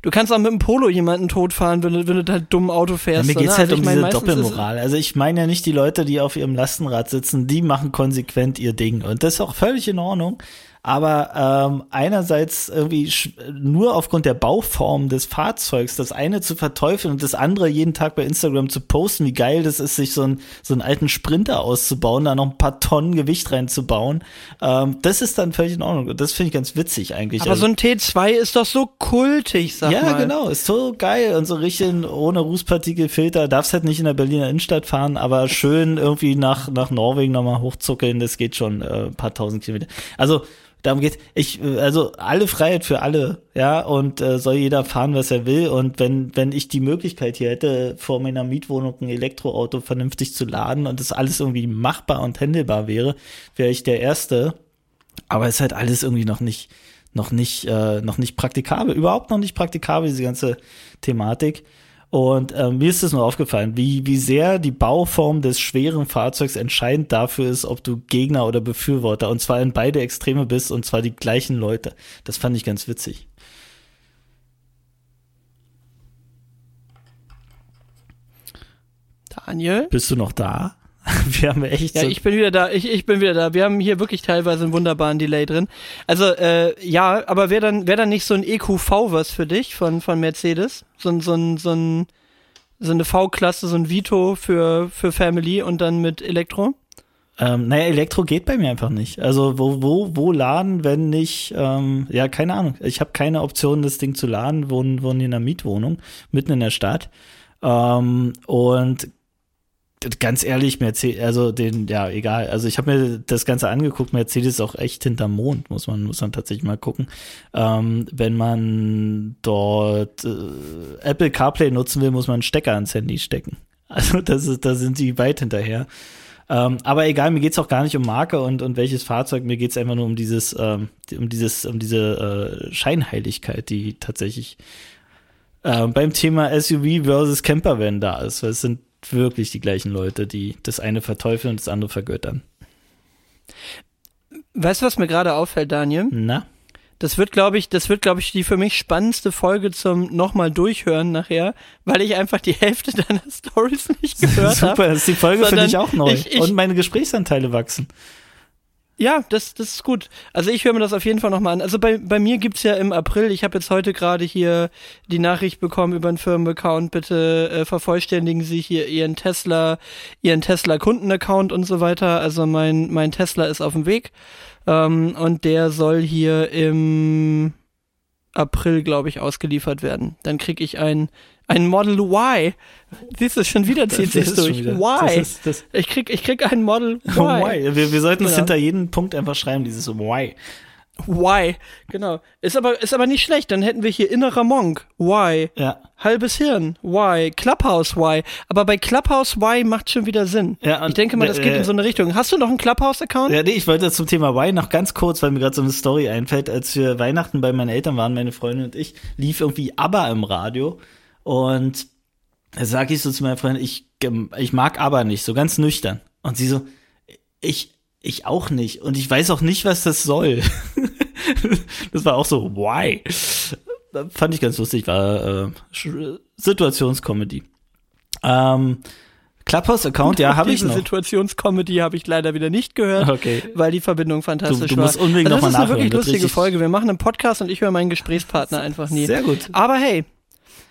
du kannst auch mit dem Polo jemanden totfahren, wenn du, wenn du da dumm Auto fährst. Ja, mir geht's ne? halt also um diese Doppelmoral. Also ich meine ja nicht die Leute, die auf ihrem Lastenrad sitzen, die machen konsequent ihr Ding. Und das ist auch völlig in Ordnung aber ähm, einerseits irgendwie nur aufgrund der Bauform des Fahrzeugs das eine zu verteufeln und das andere jeden Tag bei Instagram zu posten, wie geil das ist, sich so, ein, so einen alten Sprinter auszubauen, da noch ein paar Tonnen Gewicht reinzubauen, ähm, das ist dann völlig in Ordnung. Und das finde ich ganz witzig eigentlich. Aber also, so ein T2 ist doch so kultig, sag ja, mal. Ja, genau, ist so geil und so richtig ohne Rußpartikelfilter, darfst halt nicht in der Berliner Innenstadt fahren, aber schön irgendwie nach, nach Norwegen nochmal hochzuckeln, das geht schon äh, ein paar tausend Kilometer. Also darum geht ich also alle Freiheit für alle ja und äh, soll jeder fahren was er will. Und wenn wenn ich die Möglichkeit hier hätte vor meiner Mietwohnung ein Elektroauto vernünftig zu laden und das alles irgendwie machbar und handelbar wäre wäre ich der erste. Aber es ist halt alles irgendwie noch nicht noch nicht äh, noch nicht praktikabel überhaupt noch nicht praktikabel diese ganze Thematik und äh, mir ist es nur aufgefallen, wie, wie sehr die Bauform des schweren Fahrzeugs entscheidend dafür ist, ob du Gegner oder Befürworter und zwar in beide Extreme bist und zwar die gleichen Leute. Das fand ich ganz witzig. Daniel? Bist du noch da? Wir haben echt. Ja, so ich bin wieder da. Ich, ich bin wieder da. Wir haben hier wirklich teilweise einen wunderbaren Delay drin. Also äh, ja, aber wäre dann wäre dann nicht so ein EQV was für dich von von Mercedes? So ein so ein so ein so eine V-Klasse, so ein Vito für, für Family und dann mit Elektro? Ähm, naja, Elektro geht bei mir einfach nicht. Also wo, wo, wo laden, wenn nicht, ähm, ja, keine Ahnung. Ich habe keine Option, das Ding zu laden, wohnen, wohnen in einer Mietwohnung, mitten in der Stadt. Ähm, und ganz ehrlich, Mercedes, also den, ja, egal. Also ich habe mir das Ganze angeguckt, Mercedes ist auch echt hinterm Mond, muss man, muss man tatsächlich mal gucken. Ähm, wenn man dort äh, Apple CarPlay nutzen will, muss man einen Stecker ans Handy stecken. Also das ist, da sind sie weit hinterher. Ähm, aber egal, mir geht's auch gar nicht um Marke und, und welches Fahrzeug, mir geht's einfach nur um dieses, ähm, um dieses, um diese äh, Scheinheiligkeit, die tatsächlich äh, beim Thema SUV versus Campervan da ist. Weil es sind wirklich die gleichen Leute, die das eine verteufeln und das andere vergöttern. Weißt du, was mir gerade auffällt, Daniel? Na? Das wird, glaube ich, das wird, glaube ich, die für mich spannendste Folge zum nochmal durchhören nachher, weil ich einfach die Hälfte deiner Stories nicht gehört habe. Super, das ist die Folge für dich auch neu. Ich, ich, und meine Gesprächsanteile wachsen. Ja, das, das ist gut. Also ich höre mir das auf jeden Fall nochmal an. Also bei, bei mir gibt's ja im April, ich habe jetzt heute gerade hier die Nachricht bekommen über einen Firmenaccount, bitte äh, vervollständigen Sie hier Ihren Tesla, Ihren Tesla-Kundenaccount und so weiter. Also mein, mein Tesla ist auf dem Weg. Ähm, und der soll hier im April, glaube ich, ausgeliefert werden. Dann krieg ich ein ein Model Y. Siehst du, schon wieder zieht sich durch. Y. Das ist, das ich krieg, ich krieg ein Model Y. y. Wir, wir sollten es ja. hinter jedem Punkt einfach schreiben, dieses Y. Y, genau. Ist aber, ist aber nicht schlecht. Dann hätten wir hier innerer Monk. Y. Ja. Halbes Hirn. Y. Clubhouse Y. Aber bei Clubhouse Y macht schon wieder Sinn. Ja, und, ich denke mal, das äh, geht in so eine Richtung. Hast du noch einen Clubhouse-Account? Ja, nee, ich wollte zum Thema Y noch ganz kurz, weil mir gerade so eine Story einfällt. Als wir Weihnachten bei meinen Eltern waren, meine Freundin und ich, lief irgendwie ABBA im Radio. Und da sag ich so zu meiner Freundin, ich, ich mag aber nicht, so ganz nüchtern. Und sie so, ich, ich auch nicht. Und ich weiß auch nicht, was das soll. das war auch so, why? Fand ich ganz lustig, war äh, Situationscomedy. Ähm, Clubhouse-Account, ja, habe ich noch. Situationscomedy habe ich leider wieder nicht gehört, okay. weil die Verbindung fantastisch du, du musst unbedingt war. Also das ist eine wirklich lustige Folge. Wir machen einen Podcast und ich höre meinen Gesprächspartner einfach nie. Sehr gut. Aber hey,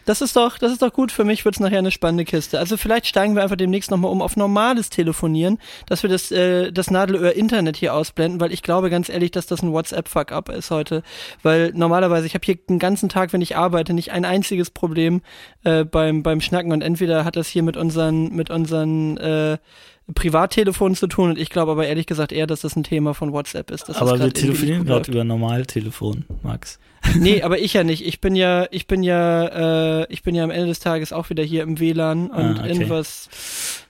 das ist doch, das ist doch gut. Für mich wird's nachher eine spannende Kiste. Also vielleicht steigen wir einfach demnächst nochmal um auf normales Telefonieren, dass wir das, äh, das Nadelöhr Internet hier ausblenden, weil ich glaube ganz ehrlich, dass das ein WhatsApp-Fuck-up ist heute. Weil normalerweise, ich habe hier den ganzen Tag, wenn ich arbeite, nicht ein einziges Problem äh, beim, beim Schnacken und entweder hat das hier mit unseren, mit unseren äh, Privattelefon zu tun und ich glaube aber ehrlich gesagt eher, dass das ein Thema von WhatsApp ist. aber wir telefonieren gerade über Normaltelefon, Max. nee, aber ich ja nicht. Ich bin ja, ich bin ja, äh, ich bin ja am Ende des Tages auch wieder hier im WLAN und ah, okay. irgendwas,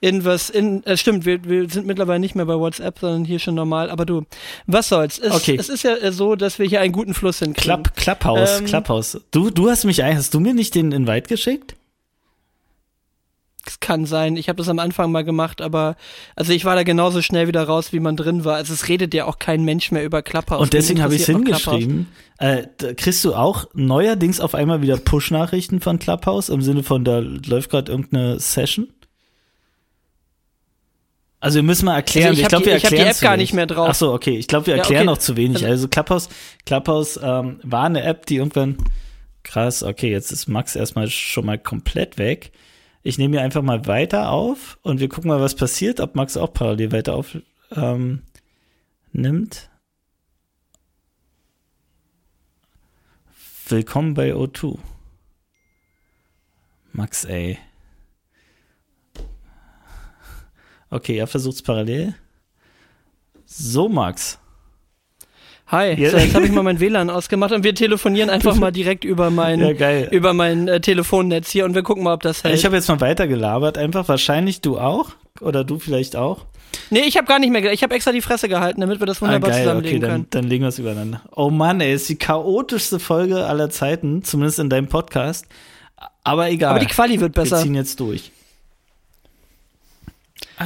irgendwas, in, äh, stimmt, wir, wir sind mittlerweile nicht mehr bei WhatsApp, sondern hier schon normal. Aber du, was soll's? Es, okay. es ist ja so, dass wir hier einen guten Fluss hinkriegen. Klapp, Klapphaus, ähm, Klapphaus. Du, du hast mich, hast du mir nicht den Invite geschickt? Es kann sein. Ich habe das am Anfang mal gemacht, aber also ich war da genauso schnell wieder raus, wie man drin war. Also es redet ja auch kein Mensch mehr über Clubhouse. Und deswegen habe ich es hingeschrieben. Äh, kriegst du auch neuerdings auf einmal wieder Push-Nachrichten von Clubhouse im Sinne von, da läuft gerade irgendeine Session? Also wir müssen mal erklären. Also ich, ich glaube, wir erklären. Ich habe die App gar nicht mehr drauf. Ach so, okay. Ich glaube, wir erklären ja, okay. noch zu wenig. Also, also Clubhouse, Clubhouse ähm, war eine App, die irgendwann krass. Okay, jetzt ist Max erstmal schon mal komplett weg. Ich nehme hier einfach mal weiter auf und wir gucken mal, was passiert, ob Max auch parallel weiter auf ähm, nimmt. Willkommen bei O2. Max, ey. Okay, er versucht es parallel. So, Max. Hi, ja. so, jetzt habe ich mal mein WLAN ausgemacht und wir telefonieren einfach mal direkt über mein, ja, über mein äh, Telefonnetz hier und wir gucken mal, ob das hält. Ich habe jetzt mal weitergelabert, einfach wahrscheinlich du auch oder du vielleicht auch. Nee, ich habe gar nicht mehr, ich habe extra die Fresse gehalten, damit wir das wunderbar ah, geil, zusammenlegen okay, können. Dann, dann legen wir es übereinander. Oh Mann, ey, ist die chaotischste Folge aller Zeiten, zumindest in deinem Podcast. Aber egal. Aber die Quali wird besser. Wir ziehen jetzt durch.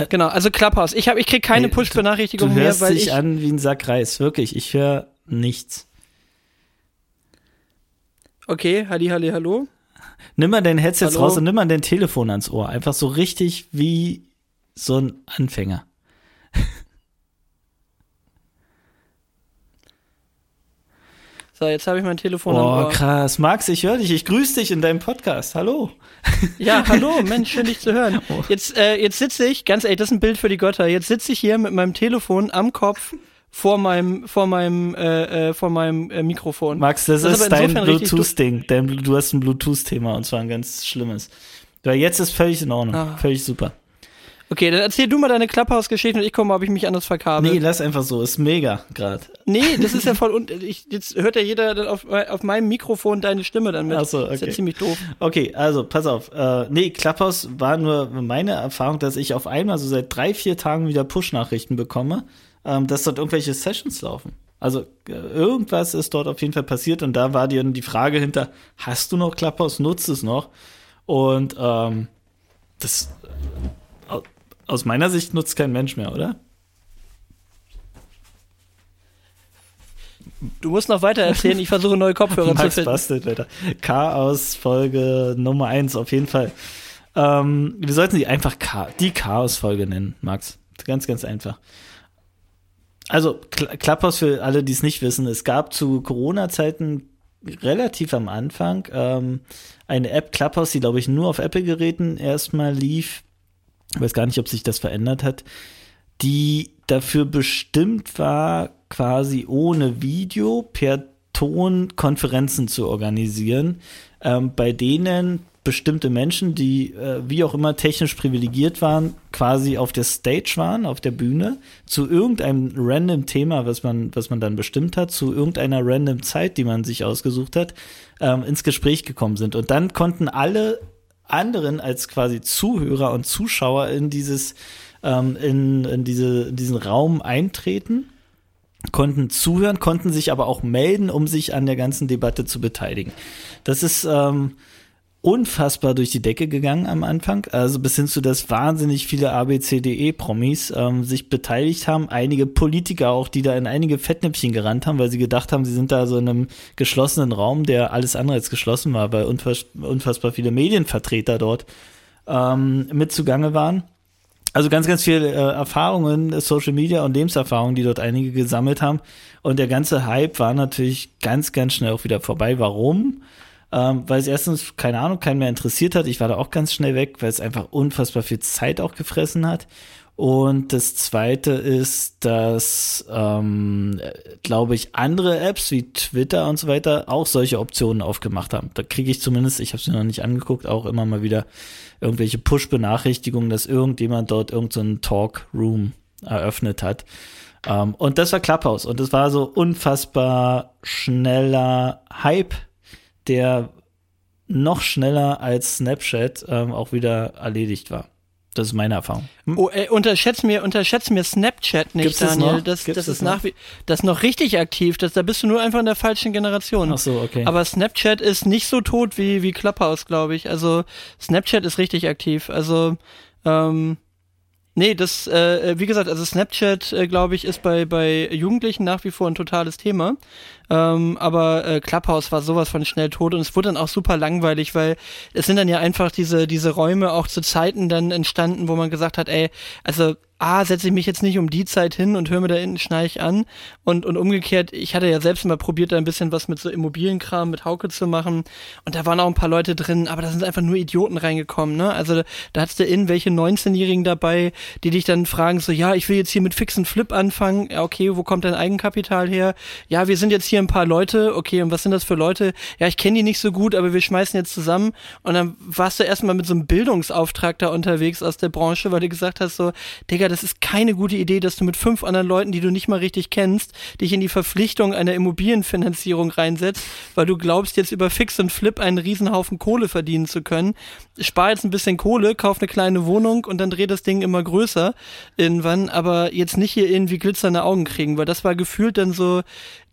Genau, also Clubhouse. Ich habe, ich krieg keine Push-Benachrichtigung mehr, weil dich ich an wie ein Sack Reis, wirklich. Ich höre nichts. Okay, Halli, Halli, hallo. Nimm mal dein Headset hallo? raus und nimm mal dein Telefon ans Ohr. Einfach so richtig wie so ein Anfänger. So, jetzt habe ich mein Telefon Oh, am Ohr. krass. Max, ich höre dich. Ich grüße dich in deinem Podcast. Hallo. Ja, hallo, Mensch, schön dich zu hören. Oh. Jetzt, äh, jetzt sitze ich, ganz ehrlich, das ist ein Bild für die Götter. Jetzt sitze ich hier mit meinem Telefon am Kopf vor meinem, vor meinem, äh, äh, vor meinem äh, Mikrofon. Max, das, Das ist dein Bluetooth-Ding. Dein- Du hast ein Bluetooth-Thema und zwar ein ganz schlimmes. Weil jetzt ist völlig in Ordnung. Ah. Völlig super. Okay, dann erzähl du mal deine Clubhouse-Geschichte und ich mal, ob ich mich anders verkabel. Nee, lass einfach so. Ist mega gerade. Nee, das ist ja voll und ich, jetzt hört ja jeder dann auf, auf meinem Mikrofon deine Stimme dann mit. Ach so, Das ist ja okay. ziemlich doof. Okay, also pass auf. Äh, nee, Clubhouse war nur meine Erfahrung, dass ich auf einmal so seit drei, vier Tagen wieder Push-Nachrichten bekomme, ähm, dass dort irgendwelche Sessions laufen. Also äh, irgendwas ist dort auf jeden Fall passiert und da war dir die Frage hinter, hast du noch Clubhouse, nutzt es noch? Und ähm, das aus meiner Sicht nutzt kein Mensch mehr, oder? Du musst noch weiter erzählen, ich versuche neue Kopfhörer zu Max finden. bastelt, Alter. Chaos Folge Nummer eins auf jeden Fall. Ähm, wir sollten die einfach Cha die Chaos-Folge nennen, Max. Ganz, ganz einfach. Also, Cl Clubhouse für alle, die es nicht wissen, es gab zu Corona-Zeiten relativ am Anfang ähm, eine App Clubhouse, die, glaube ich, nur auf Apple-Geräten erstmal lief. Ich weiß gar nicht, ob sich das verändert hat, die dafür bestimmt war, quasi ohne Video per Ton Konferenzen zu organisieren, ähm, bei denen bestimmte Menschen, die äh, wie auch immer technisch privilegiert waren, quasi auf der Stage waren, auf der Bühne, zu irgendeinem random Thema, was man, was man dann bestimmt hat, zu irgendeiner random Zeit, die man sich ausgesucht hat, ähm, ins Gespräch gekommen sind. Und dann konnten alle anderen als quasi Zuhörer und Zuschauer in dieses, ähm, in, in diese, in diesen Raum eintreten konnten zuhören, konnten sich aber auch melden, um sich an der ganzen Debatte zu beteiligen. Das ist ähm, unfassbar durch die Decke gegangen am Anfang, also bis hin zu, dass wahnsinnig viele ABCDE-Promis ähm, sich beteiligt haben, einige Politiker auch, die da in einige Fettnäpfchen gerannt haben, weil sie gedacht haben, sie sind da so in einem geschlossenen Raum, der alles andere als geschlossen war, weil unfass unfassbar viele Medienvertreter dort ähm, mit zugange waren. Also ganz, ganz viele äh, Erfahrungen, Social Media und Lebenserfahrungen, die dort einige gesammelt haben. Und der ganze Hype war natürlich ganz, ganz schnell auch wieder vorbei. Warum? Ähm, weil es erstens, keine Ahnung, keinen mehr interessiert hat. Ich war da auch ganz schnell weg, weil es einfach unfassbar viel Zeit auch gefressen hat. Und das zweite ist, dass, ähm, glaube ich, andere Apps wie Twitter und so weiter auch solche Optionen aufgemacht haben. Da kriege ich zumindest, ich habe mir noch nicht angeguckt, auch immer mal wieder irgendwelche Push-Benachrichtigungen, dass irgendjemand dort irgendeinen so Talk-Room eröffnet hat. Ähm, und das war Clubhouse. Und das war so unfassbar schneller Hype, der noch schneller als Snapchat ähm, auch wieder erledigt war. Das ist meine Erfahrung. Oh, äh, unterschätz mir, unterschätz mir Snapchat nicht, Gibt's Daniel. noch? Das, Gibt's das ist nach wie, das noch richtig aktiv. Das, da bist du nur einfach in der falschen Generation. Ach so, okay. Aber Snapchat ist nicht so tot wie, wie Clubhouse, glaube ich. Also Snapchat ist richtig aktiv. Also, ähm, nee, das, äh, wie gesagt, also Snapchat, äh, glaube ich, ist bei, bei Jugendlichen nach wie vor ein totales Thema. Ähm, aber äh, Clubhouse war sowas von schnell tot und es wurde dann auch super langweilig, weil es sind dann ja einfach diese, diese Räume auch zu Zeiten dann entstanden, wo man gesagt hat, ey, also A, setze ich mich jetzt nicht um die Zeit hin und höre mir da hinten Schneich an. Und, und umgekehrt, ich hatte ja selbst mal probiert, da ein bisschen was mit so Immobilienkram, mit Hauke zu machen. Und da waren auch ein paar Leute drin, aber da sind einfach nur Idioten reingekommen, ne? Also da hattest du irgendwelche 19-Jährigen dabei, die dich dann fragen, so, ja, ich will jetzt hier mit Fix und Flip anfangen. Ja, okay, wo kommt dein Eigenkapital her? Ja, wir sind jetzt hier ein paar Leute. Okay, und was sind das für Leute? Ja, ich kenne die nicht so gut, aber wir schmeißen jetzt zusammen. Und dann warst du erstmal mit so einem Bildungsauftrag da unterwegs aus der Branche, weil du gesagt hast, so, Digga, das ist keine gute Idee, dass du mit fünf anderen Leuten, die du nicht mal richtig kennst, dich in die Verpflichtung einer Immobilienfinanzierung reinsetzt, weil du glaubst, jetzt über Fix und Flip einen Riesenhaufen Kohle verdienen zu können. Spar jetzt ein bisschen Kohle, kauf eine kleine Wohnung und dann dreh das Ding immer größer irgendwann, aber jetzt nicht hier irgendwie glitzernde Augen kriegen, weil das war gefühlt dann so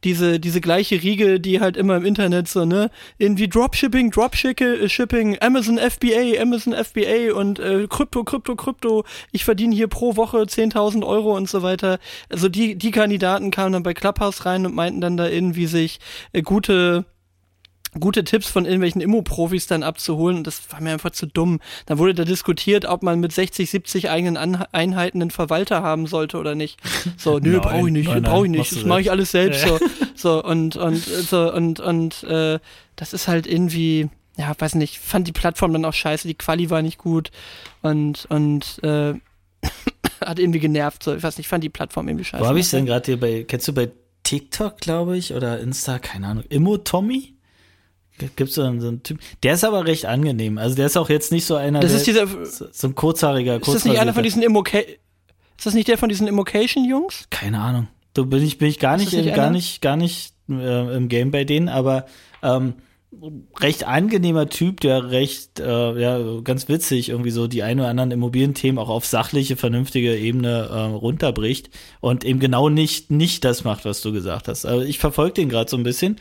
diese, diese gleiche Riege, die halt immer im Internet so, ne, irgendwie Dropshipping, Dropshipping, Amazon FBA, Amazon FBA und äh, Krypto, Krypto, Krypto, ich verdiene hier pro Woche 10.000 Euro und so weiter. Also die, die Kandidaten kamen dann bei Clubhouse rein und meinten dann da irgendwie sich äh, gute gute Tipps von irgendwelchen Immo-Profis dann abzuholen und das war mir einfach zu dumm. Dann wurde da diskutiert, ob man mit 60, 70 eigenen An Einheiten einen Verwalter haben sollte oder nicht. So, nö, brauche ich nicht, brauche ich nicht, das mache ich alles selbst ja. so. So und und so und und äh, das ist halt irgendwie ja, weiß nicht, fand die Plattform dann auch scheiße, die Quali war nicht gut und und äh, hat irgendwie genervt, so, ich weiß nicht, fand die Plattform irgendwie scheiße. Wo habe ich denn gerade hier bei, kennst du bei TikTok, glaube ich, oder Insta, keine Ahnung, Immo Tommy? Gibt es so einen, Typ? Der ist aber recht angenehm. Also der ist auch jetzt nicht so einer. Das ist dieser. So, ein kurzhaariger, Ist das nicht einer von diesen Immoca Ist das nicht der von diesen Immocation-Jungs? Keine Ahnung. Du bin ich bin ich gar nicht, nicht gar nicht gar nicht äh, im Game bei denen, aber ähm, recht angenehmer Typ, der recht, äh, ja, ganz witzig irgendwie so die ein oder anderen Immobilienthemen auch auf sachliche, vernünftige Ebene äh, runterbricht und eben genau nicht, nicht das macht, was du gesagt hast. Also ich verfolge den gerade so ein bisschen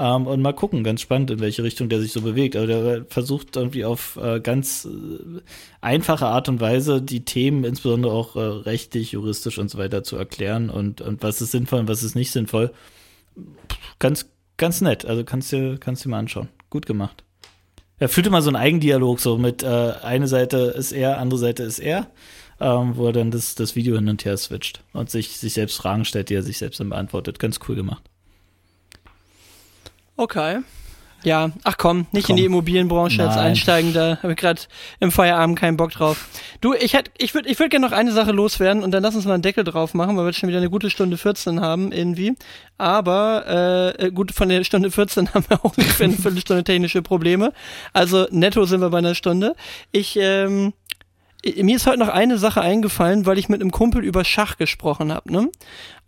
ähm, und mal gucken, ganz spannend, in welche Richtung der sich so bewegt. Aber der versucht irgendwie auf äh, ganz äh, einfache Art und Weise die Themen, insbesondere auch äh, rechtlich, juristisch und so weiter zu erklären und, und was ist sinnvoll und was ist nicht sinnvoll. Ganz ganz nett. Also kannst du kannst du mal anschauen. Gut gemacht. Er führt immer so einen Eigendialog so mit äh, eine Seite ist er, andere Seite ist er, ähm, wo er dann das, das Video hin und her switcht und sich, sich selbst Fragen stellt, die er sich selbst dann beantwortet. Ganz cool gemacht. Okay. Ja, ach komm, nicht komm. in die Immobilienbranche Nein. als einsteigen, da habe ich gerade im Feierabend keinen Bock drauf. Du, ich hätte, ich würde, ich würde gerne noch eine Sache loswerden und dann lass uns mal einen Deckel drauf machen, weil wir jetzt schon wieder eine gute Stunde 14 haben irgendwie. Aber äh, gut, von der Stunde 14 haben wir auch ungefähr eine Viertelstunde technische Probleme. Also netto sind wir bei einer Stunde. Ich ähm, mir ist heute noch eine Sache eingefallen, weil ich mit einem Kumpel über Schach gesprochen habe, ne?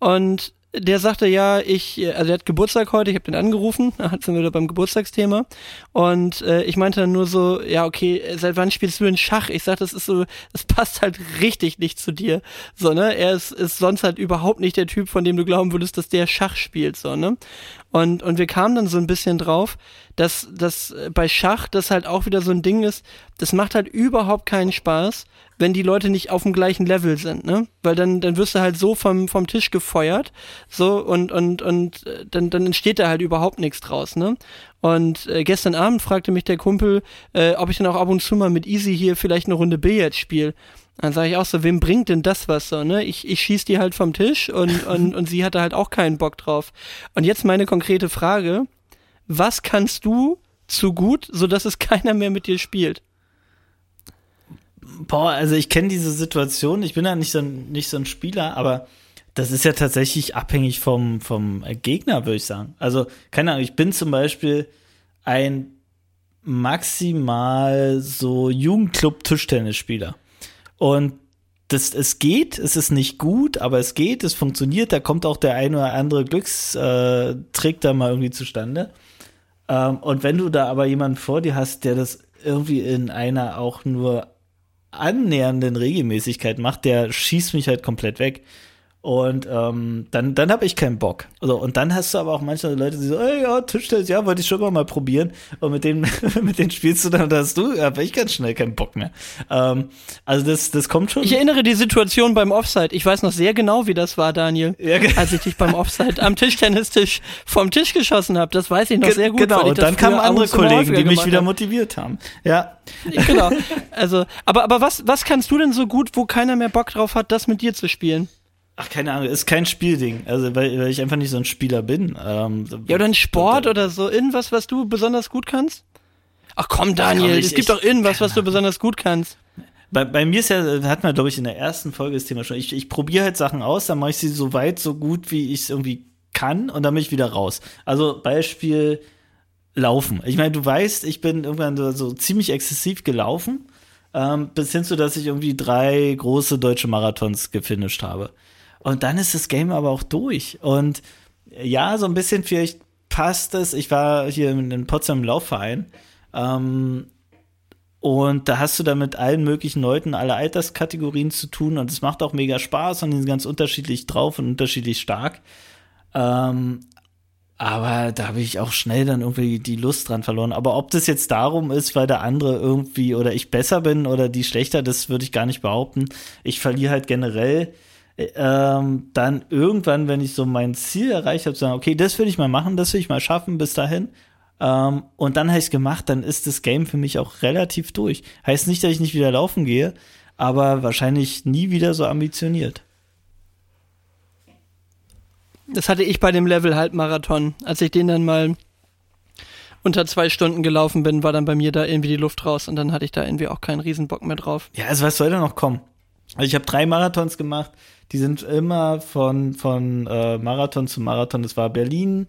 Und der sagte ja, ich, also er hat Geburtstag heute, ich habe den angerufen, da sind wir wieder beim Geburtstagsthema und äh, ich meinte dann nur so, ja okay, seit wann spielst du denn Schach? Ich sag, das ist so, das passt halt richtig nicht zu dir, so ne? Er ist, ist sonst halt überhaupt nicht der Typ, von dem du glauben würdest, dass der Schach spielt, so ne? Und und wir kamen dann so ein bisschen drauf, dass dass bei Schach das halt auch wieder so ein Ding ist, das macht halt überhaupt keinen Spaß, wenn die Leute nicht auf dem gleichen Level sind, ne? Weil dann, dann wirst du halt so vom, vom Tisch gefeuert, so, und, und, und äh, dann, dann entsteht da halt überhaupt nichts draus, ne? Und äh, gestern Abend fragte mich der Kumpel, äh, ob ich dann auch ab und zu mal mit Easy hier vielleicht eine Runde Billard spiele. Dann sage ich auch so, wem bringt denn das was so, ne? Ich, ich schieß die halt vom Tisch und, und, und sie hatte halt auch keinen Bock drauf. Und jetzt meine konkrete Frage, was kannst du zu gut, sodass es keiner mehr mit dir spielt? Boah, also ich kenne diese Situation, ich bin ja nicht so, ein, nicht so ein Spieler, aber das ist ja tatsächlich abhängig vom, vom Gegner, würde ich sagen. Also, keine Ahnung, ich bin zum Beispiel ein maximal so Jugendclub-Tischtennisspieler. Und das, es geht, es ist nicht gut, aber es geht, es funktioniert, da kommt auch der ein oder andere Glückstrick da mal irgendwie zustande. Ähm, und wenn du da aber jemanden vor dir hast, der das irgendwie in einer auch nur annähernden Regelmäßigkeit macht, der schießt mich halt komplett weg. Und ähm, dann, dann habe ich keinen Bock. Also, und dann hast du aber auch manche Leute, die so, ey, ja, Tischtennis, ja, wollte ich schon mal, mal probieren. Und mit denen, mit denen spielst du dann, da hast du, habe ich ganz schnell keinen Bock mehr. Ähm, also das, das kommt schon. Ich erinnere die Situation beim Offside. Ich weiß noch sehr genau, wie das war, Daniel. Ja, als ich dich beim Offside am Tischtennistisch vom Tisch geschossen habe. Das weiß ich noch sehr gut. Genau, und dann kamen andere Kollegen, die mich wieder motiviert haben. Ja. Genau. Also, aber, aber was, was kannst du denn so gut, wo keiner mehr Bock drauf hat, das mit dir zu spielen? Ach, keine Ahnung, ist kein Spielding. Also, weil, weil ich einfach nicht so ein Spieler bin. Ähm, ja, oder ein Sport oder so. Irgendwas, was du besonders gut kannst? Ach komm, Daniel, es gibt doch irgendwas, was du besonders gut kannst. Bei, bei mir ist ja, hat man, glaube ich, in der ersten Folge das Thema schon. Ich, ich probiere halt Sachen aus, dann mache ich sie so weit, so gut, wie ich es irgendwie kann und dann bin ich wieder raus. Also Beispiel Laufen. Ich meine, du weißt, ich bin irgendwann so, so ziemlich exzessiv gelaufen, ähm, bis hin zu, dass ich irgendwie drei große deutsche Marathons gefinisht habe. Und dann ist das Game aber auch durch. Und ja, so ein bisschen vielleicht passt es. Ich war hier in Potsdam im Laufverein. Ähm, und da hast du da mit allen möglichen Leuten, alle Alterskategorien zu tun. Und es macht auch mega Spaß und die sind ganz unterschiedlich drauf und unterschiedlich stark. Ähm, aber da habe ich auch schnell dann irgendwie die Lust dran verloren. Aber ob das jetzt darum ist, weil der andere irgendwie oder ich besser bin oder die schlechter, das würde ich gar nicht behaupten. Ich verliere halt generell ähm, dann irgendwann, wenn ich so mein Ziel erreicht habe, sagen, okay, das will ich mal machen, das will ich mal schaffen bis dahin. Ähm, und dann habe ich es gemacht, dann ist das Game für mich auch relativ durch. Heißt nicht, dass ich nicht wieder laufen gehe, aber wahrscheinlich nie wieder so ambitioniert. Das hatte ich bei dem Level Halbmarathon. Als ich den dann mal unter zwei Stunden gelaufen bin, war dann bei mir da irgendwie die Luft raus und dann hatte ich da irgendwie auch keinen Riesenbock mehr drauf. Ja, also was soll da noch kommen? Also ich habe drei Marathons gemacht, die sind immer von, von äh, Marathon zu Marathon. Das war Berlin,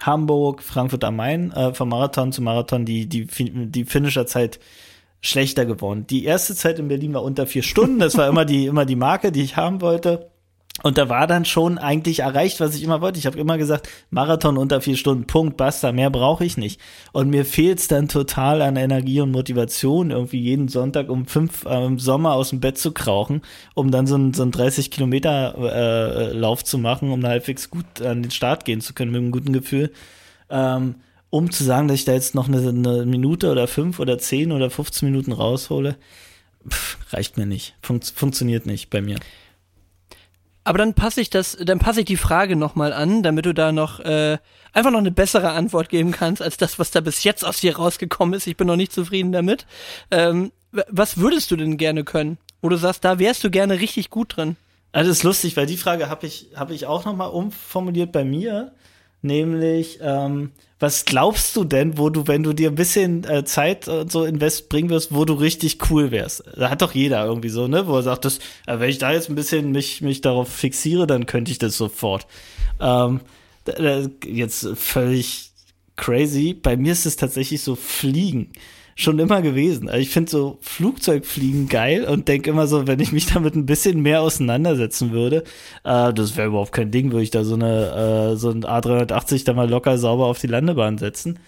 Hamburg, Frankfurt am Main, äh, von Marathon zu Marathon, die, die, die Finisher-Zeit schlechter geworden. Die erste Zeit in Berlin war unter vier Stunden, das war immer die, immer die Marke, die ich haben wollte. Und da war dann schon eigentlich erreicht, was ich immer wollte. Ich habe immer gesagt, Marathon unter vier Stunden, Punkt, basta, mehr brauche ich nicht. Und mir fehlt es dann total an Energie und Motivation, irgendwie jeden Sonntag um fünf äh, im Sommer aus dem Bett zu krauchen, um dann so ein, so ein 30 Kilometer äh, Lauf zu machen, um halbwegs gut an den Start gehen zu können mit einem guten Gefühl. Ähm, um zu sagen, dass ich da jetzt noch eine, eine Minute oder fünf oder zehn oder 15 Minuten raushole, pff, reicht mir nicht. Fun funktioniert nicht bei mir. Aber dann passe ich das, dann passe ich die Frage nochmal an, damit du da noch äh, einfach noch eine bessere Antwort geben kannst, als das, was da bis jetzt aus dir rausgekommen ist. Ich bin noch nicht zufrieden damit. Ähm, was würdest du denn gerne können? Wo du sagst, da wärst du gerne richtig gut drin. Also das ist lustig, weil die Frage habe ich, hab ich auch nochmal umformuliert bei mir. Nämlich, ähm, was glaubst du denn, wo du, wenn du dir ein bisschen äh, Zeit und so invest bringen wirst, wo du richtig cool wärst? Da hat doch jeder irgendwie so, ne, wo er sagt, das, äh, wenn ich da jetzt ein bisschen mich, mich darauf fixiere, dann könnte ich das sofort. Ähm, jetzt völlig crazy. Bei mir ist es tatsächlich so Fliegen schon immer gewesen. Also ich finde so Flugzeugfliegen geil und denke immer so, wenn ich mich damit ein bisschen mehr auseinandersetzen würde, äh, das wäre überhaupt kein Ding, würde ich da so eine äh, so ein A380 da mal locker sauber auf die Landebahn setzen.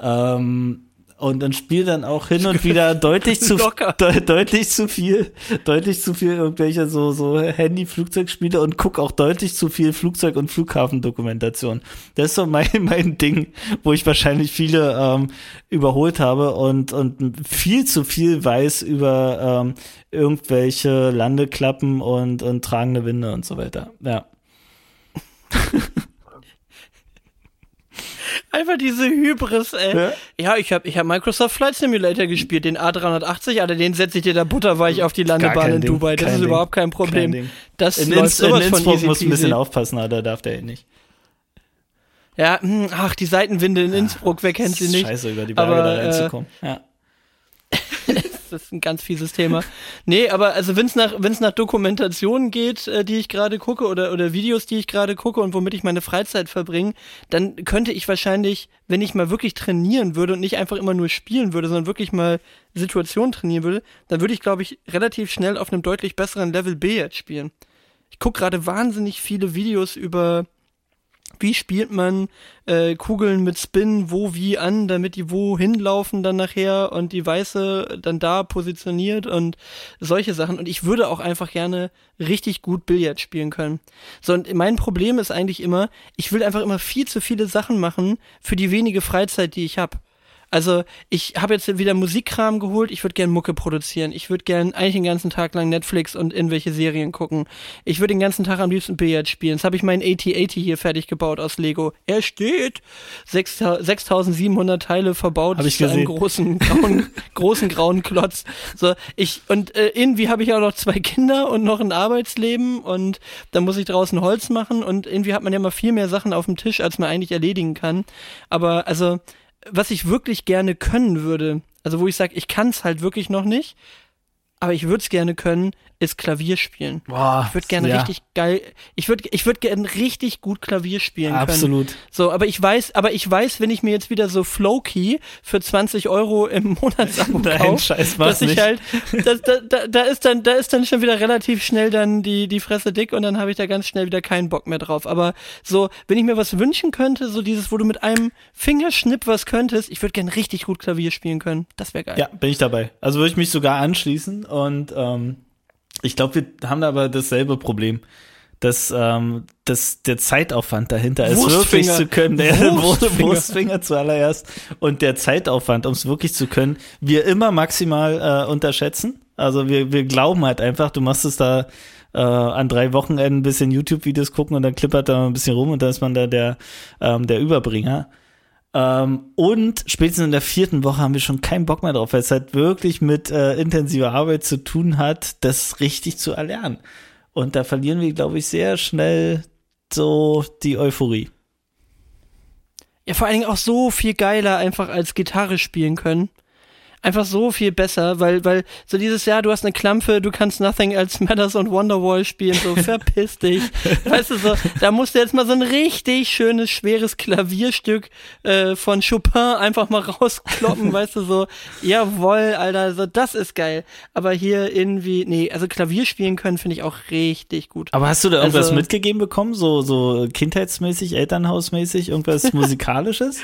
Ähm, und dann spielt dann auch hin und wieder deutlich zu de deutlich zu viel deutlich zu viel irgendwelche so so Handy Flugzeugspiele und guck auch deutlich zu viel Flugzeug und Flughafendokumentation. Das ist so mein mein Ding, wo ich wahrscheinlich viele ähm, überholt habe und und viel zu viel weiß über ähm, irgendwelche Landeklappen und und tragende Winde und so weiter. Ja. Einfach diese Hybris, ey. Ja, ja ich habe ich hab Microsoft Flight Simulator gespielt, den A380, Alter, den setze ich dir da butterweich auf die Landebahn in Ding, Dubai. Das ist Ding, überhaupt kein Problem. Kein das in, läuft in, in Innsbruck muss ein bisschen aufpassen, Alter, darf der eh nicht. Ja, hm, ach, die Seitenwinde in Innsbruck, wer kennt sie nicht? Scheiße, über die Berge Aber, da reinzukommen. Äh, ja. das ist ein ganz fieses Thema. Nee, aber also wenn es nach, wenn's nach Dokumentationen geht, äh, die ich gerade gucke oder, oder Videos, die ich gerade gucke und womit ich meine Freizeit verbringe, dann könnte ich wahrscheinlich, wenn ich mal wirklich trainieren würde und nicht einfach immer nur spielen würde, sondern wirklich mal Situationen trainieren würde, dann würde ich, glaube ich, relativ schnell auf einem deutlich besseren Level B jetzt spielen. Ich gucke gerade wahnsinnig viele Videos über wie spielt man äh, Kugeln mit Spin wo wie an, damit die wo hinlaufen dann nachher und die weiße dann da positioniert und solche Sachen. Und ich würde auch einfach gerne richtig gut Billard spielen können. So, und mein Problem ist eigentlich immer, ich will einfach immer viel zu viele Sachen machen für die wenige Freizeit, die ich habe. Also ich habe jetzt wieder Musikkram geholt, ich würde gern Mucke produzieren, ich würde gern eigentlich den ganzen Tag lang Netflix und irgendwelche Serien gucken. Ich würde den ganzen Tag am liebsten Billard spielen. Jetzt habe ich meinen AT-80 hier fertig gebaut aus Lego. Er steht 6700 Teile verbaut hab ich für einen großen grauen, großen grauen Klotz. So, ich und äh, irgendwie habe ich auch noch zwei Kinder und noch ein Arbeitsleben und da muss ich draußen Holz machen und irgendwie hat man ja immer viel mehr Sachen auf dem Tisch, als man eigentlich erledigen kann. Aber also was ich wirklich gerne können würde, also wo ich sage, ich kann es halt wirklich noch nicht, aber ich würde es gerne können, ist Klavier spielen. Boah, ich würde gerne ja. richtig geil, ich würde ich würde gerne richtig gut Klavier spielen Absolut. können. So, aber ich weiß, aber ich weiß, wenn ich mir jetzt wieder so Flowkey für 20 Euro im Monatsabo kaufe, dass ich nicht. halt, da, da, da ist dann, da ist dann schon wieder relativ schnell dann die die Fresse dick und dann habe ich da ganz schnell wieder keinen Bock mehr drauf. Aber so, wenn ich mir was wünschen könnte, so dieses, wo du mit einem Fingerschnipp was könntest, ich würde gerne richtig gut Klavier spielen können. Das wäre geil. Ja, bin ich dabei. Also würde ich mich sogar anschließen und ähm ich glaube, wir haben da aber dasselbe Problem. Dass, ähm, dass der Zeitaufwand dahinter ist, wirklich zu können, der Wurstfinger. Wurstfinger zuallererst und der Zeitaufwand, um es wirklich zu können, wir immer maximal äh, unterschätzen. Also wir, wir glauben halt einfach, du machst es da äh, an drei Wochenenden ein bisschen YouTube-Videos gucken und dann klippert da ein bisschen rum und dann ist man da der, ähm, der Überbringer. Ähm, und spätestens in der vierten Woche haben wir schon keinen Bock mehr drauf, weil es halt wirklich mit äh, intensiver Arbeit zu tun hat, das richtig zu erlernen. Und da verlieren wir, glaube ich, sehr schnell so die Euphorie. Ja, vor allen Dingen auch so viel geiler einfach als Gitarre spielen können einfach so viel besser, weil, weil so dieses Jahr, du hast eine Klampfe, du kannst Nothing Else Matters und Wonderwall spielen, so verpiss dich. weißt du, so, da musst du jetzt mal so ein richtig schönes, schweres Klavierstück äh, von Chopin einfach mal rauskloppen, weißt du, so, jawoll, Alter, so, das ist geil. Aber hier irgendwie, nee, also Klavier spielen können finde ich auch richtig gut. Aber hast du da irgendwas also, mitgegeben bekommen, so, so kindheitsmäßig, elternhausmäßig, irgendwas musikalisches?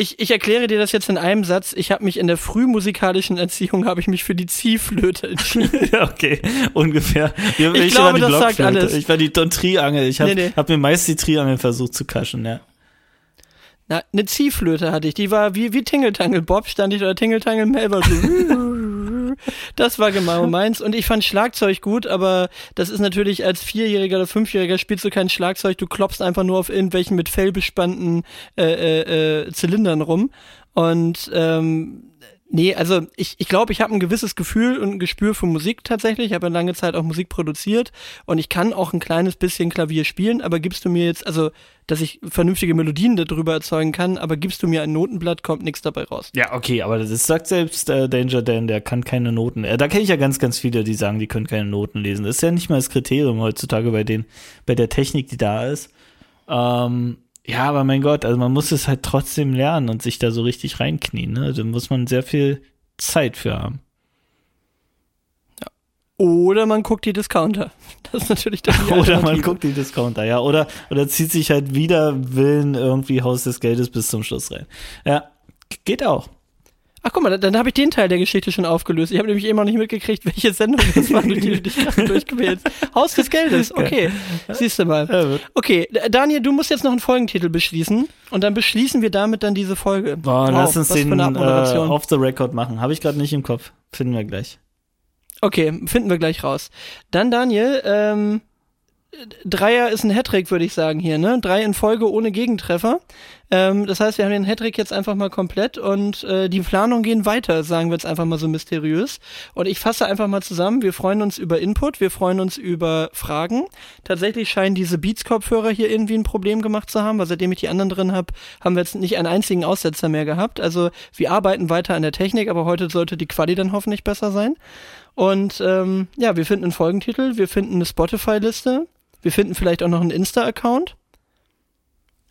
Ich, ich erkläre dir das jetzt in einem Satz. Ich habe mich in der frühmusikalischen Erziehung habe ich mich für die Ziehflöte entschieden. ja, okay, ungefähr. Ich, ich, ich glaube, das sagt alles. Ich war die Triangel. Ich habe nee, nee. hab mir meist die Triangel versucht zu kaschen, ja. Na, eine Ziehflöte hatte ich. Die war wie, wie Tingeltangel Bob, stand ich oder Tingeltangel Melba so. Das war genau meins. Und ich fand Schlagzeug gut, aber das ist natürlich als Vierjähriger oder Fünfjähriger spielst du kein Schlagzeug, du klopfst einfach nur auf irgendwelchen mit Fell bespannten äh, äh, äh, Zylindern rum. Und ähm, Nee, also ich ich, glaube, ich habe ein gewisses Gefühl und ein Gespür für Musik tatsächlich. Ich habe lange Zeit auch Musik produziert und ich kann auch ein kleines bisschen Klavier spielen, aber gibst du mir jetzt, also, dass ich vernünftige Melodien darüber erzeugen kann, aber gibst du mir ein Notenblatt, kommt nichts dabei raus. Ja, okay, aber das sagt selbst äh, Danger Dan, der kann keine Noten. Äh, da kenne ich ja ganz, ganz viele, die sagen, die können keine Noten lesen. Das ist ja nicht mal das Kriterium heutzutage bei den, bei der Technik, die da ist. Ähm, ja, aber mein Gott, also man muss es halt trotzdem lernen und sich da so richtig reinknien. Ne? Da muss man sehr viel Zeit für haben. Ja. Oder man guckt die Discounter. Das ist natürlich das Oder man guckt die Discounter, ja. Oder, oder zieht sich halt wieder Willen irgendwie Haus des Geldes bis zum Schluss rein. Ja, geht auch. Ach guck mal, dann, dann habe ich den Teil der Geschichte schon aufgelöst. Ich habe nämlich immer noch nicht mitgekriegt, welche Sendung das war, durch die du dich gerade durchgewählt Haus des Geldes, okay. Siehst du mal. Okay, Daniel, du musst jetzt noch einen Folgentitel beschließen und dann beschließen wir damit dann diese Folge. Boah, wow, lass uns den äh, off the record machen. Habe ich gerade nicht im Kopf. Finden wir gleich. Okay, finden wir gleich raus. Dann Daniel, ähm, Dreier ist ein Hattrick, würde ich sagen hier, ne? Drei in Folge ohne Gegentreffer. Ähm, das heißt, wir haben den Hattrick jetzt einfach mal komplett und äh, die Planungen gehen weiter, sagen wir jetzt einfach mal so mysteriös. Und ich fasse einfach mal zusammen. Wir freuen uns über Input, wir freuen uns über Fragen. Tatsächlich scheinen diese Beats-Kopfhörer hier irgendwie ein Problem gemacht zu haben, weil seitdem ich die anderen drin habe, haben wir jetzt nicht einen einzigen Aussetzer mehr gehabt. Also wir arbeiten weiter an der Technik, aber heute sollte die Quali dann hoffentlich besser sein. Und ähm, ja, wir finden einen Folgentitel, wir finden eine Spotify-Liste, wir finden vielleicht auch noch einen Insta-Account.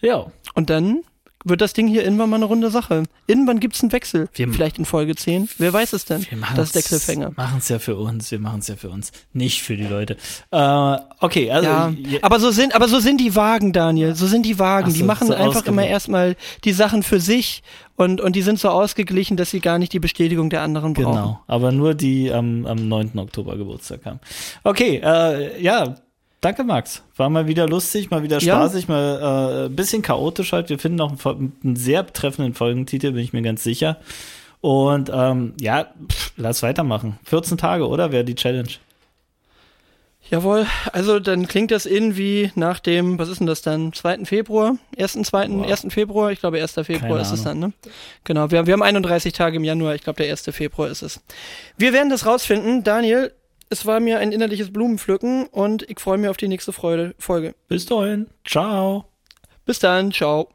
Ja. Und dann wird das Ding hier irgendwann mal eine runde Sache. Irgendwann gibt es einen Wechsel. Wir Vielleicht in Folge 10. Wer weiß es denn? Wir das ist der Cliffhanger. machen es ja für uns. Wir machen es ja für uns. Nicht für die Leute. Äh, okay, also. Ja, aber so sind, aber so sind die Wagen, Daniel. So sind die Wagen. So, die machen so einfach immer erstmal die Sachen für sich und, und die sind so ausgeglichen, dass sie gar nicht die Bestätigung der anderen brauchen. Genau. Aber nur die am, am 9. Oktober Geburtstag haben. Okay, äh, ja, Danke, Max. War mal wieder lustig, mal wieder spaßig, ja. mal äh, bisschen chaotisch halt. Wir finden noch einen, einen, sehr treffenden Folgentitel, bin ich mir ganz sicher. Und ähm, ja, pff, lass weitermachen. 14 Tage, oder? Wäre die Challenge. Jawohl, also dann klingt das irgendwie nach dem, was ist denn das dann, 2. Februar? 1. 2. Wow. 1. Februar? Ich glaube, 1. Februar Keine ist es dann, ne? Genau, wir, wir haben 31 Tage im Januar, ich glaube, der 1. Februar ist es. Wir werden das rausfinden. Daniel, es war mir ein innerliches Blumenpflücken und ich freue mich auf die nächste Freude Folge. Bis dahin. Ciao. Bis dann. Ciao.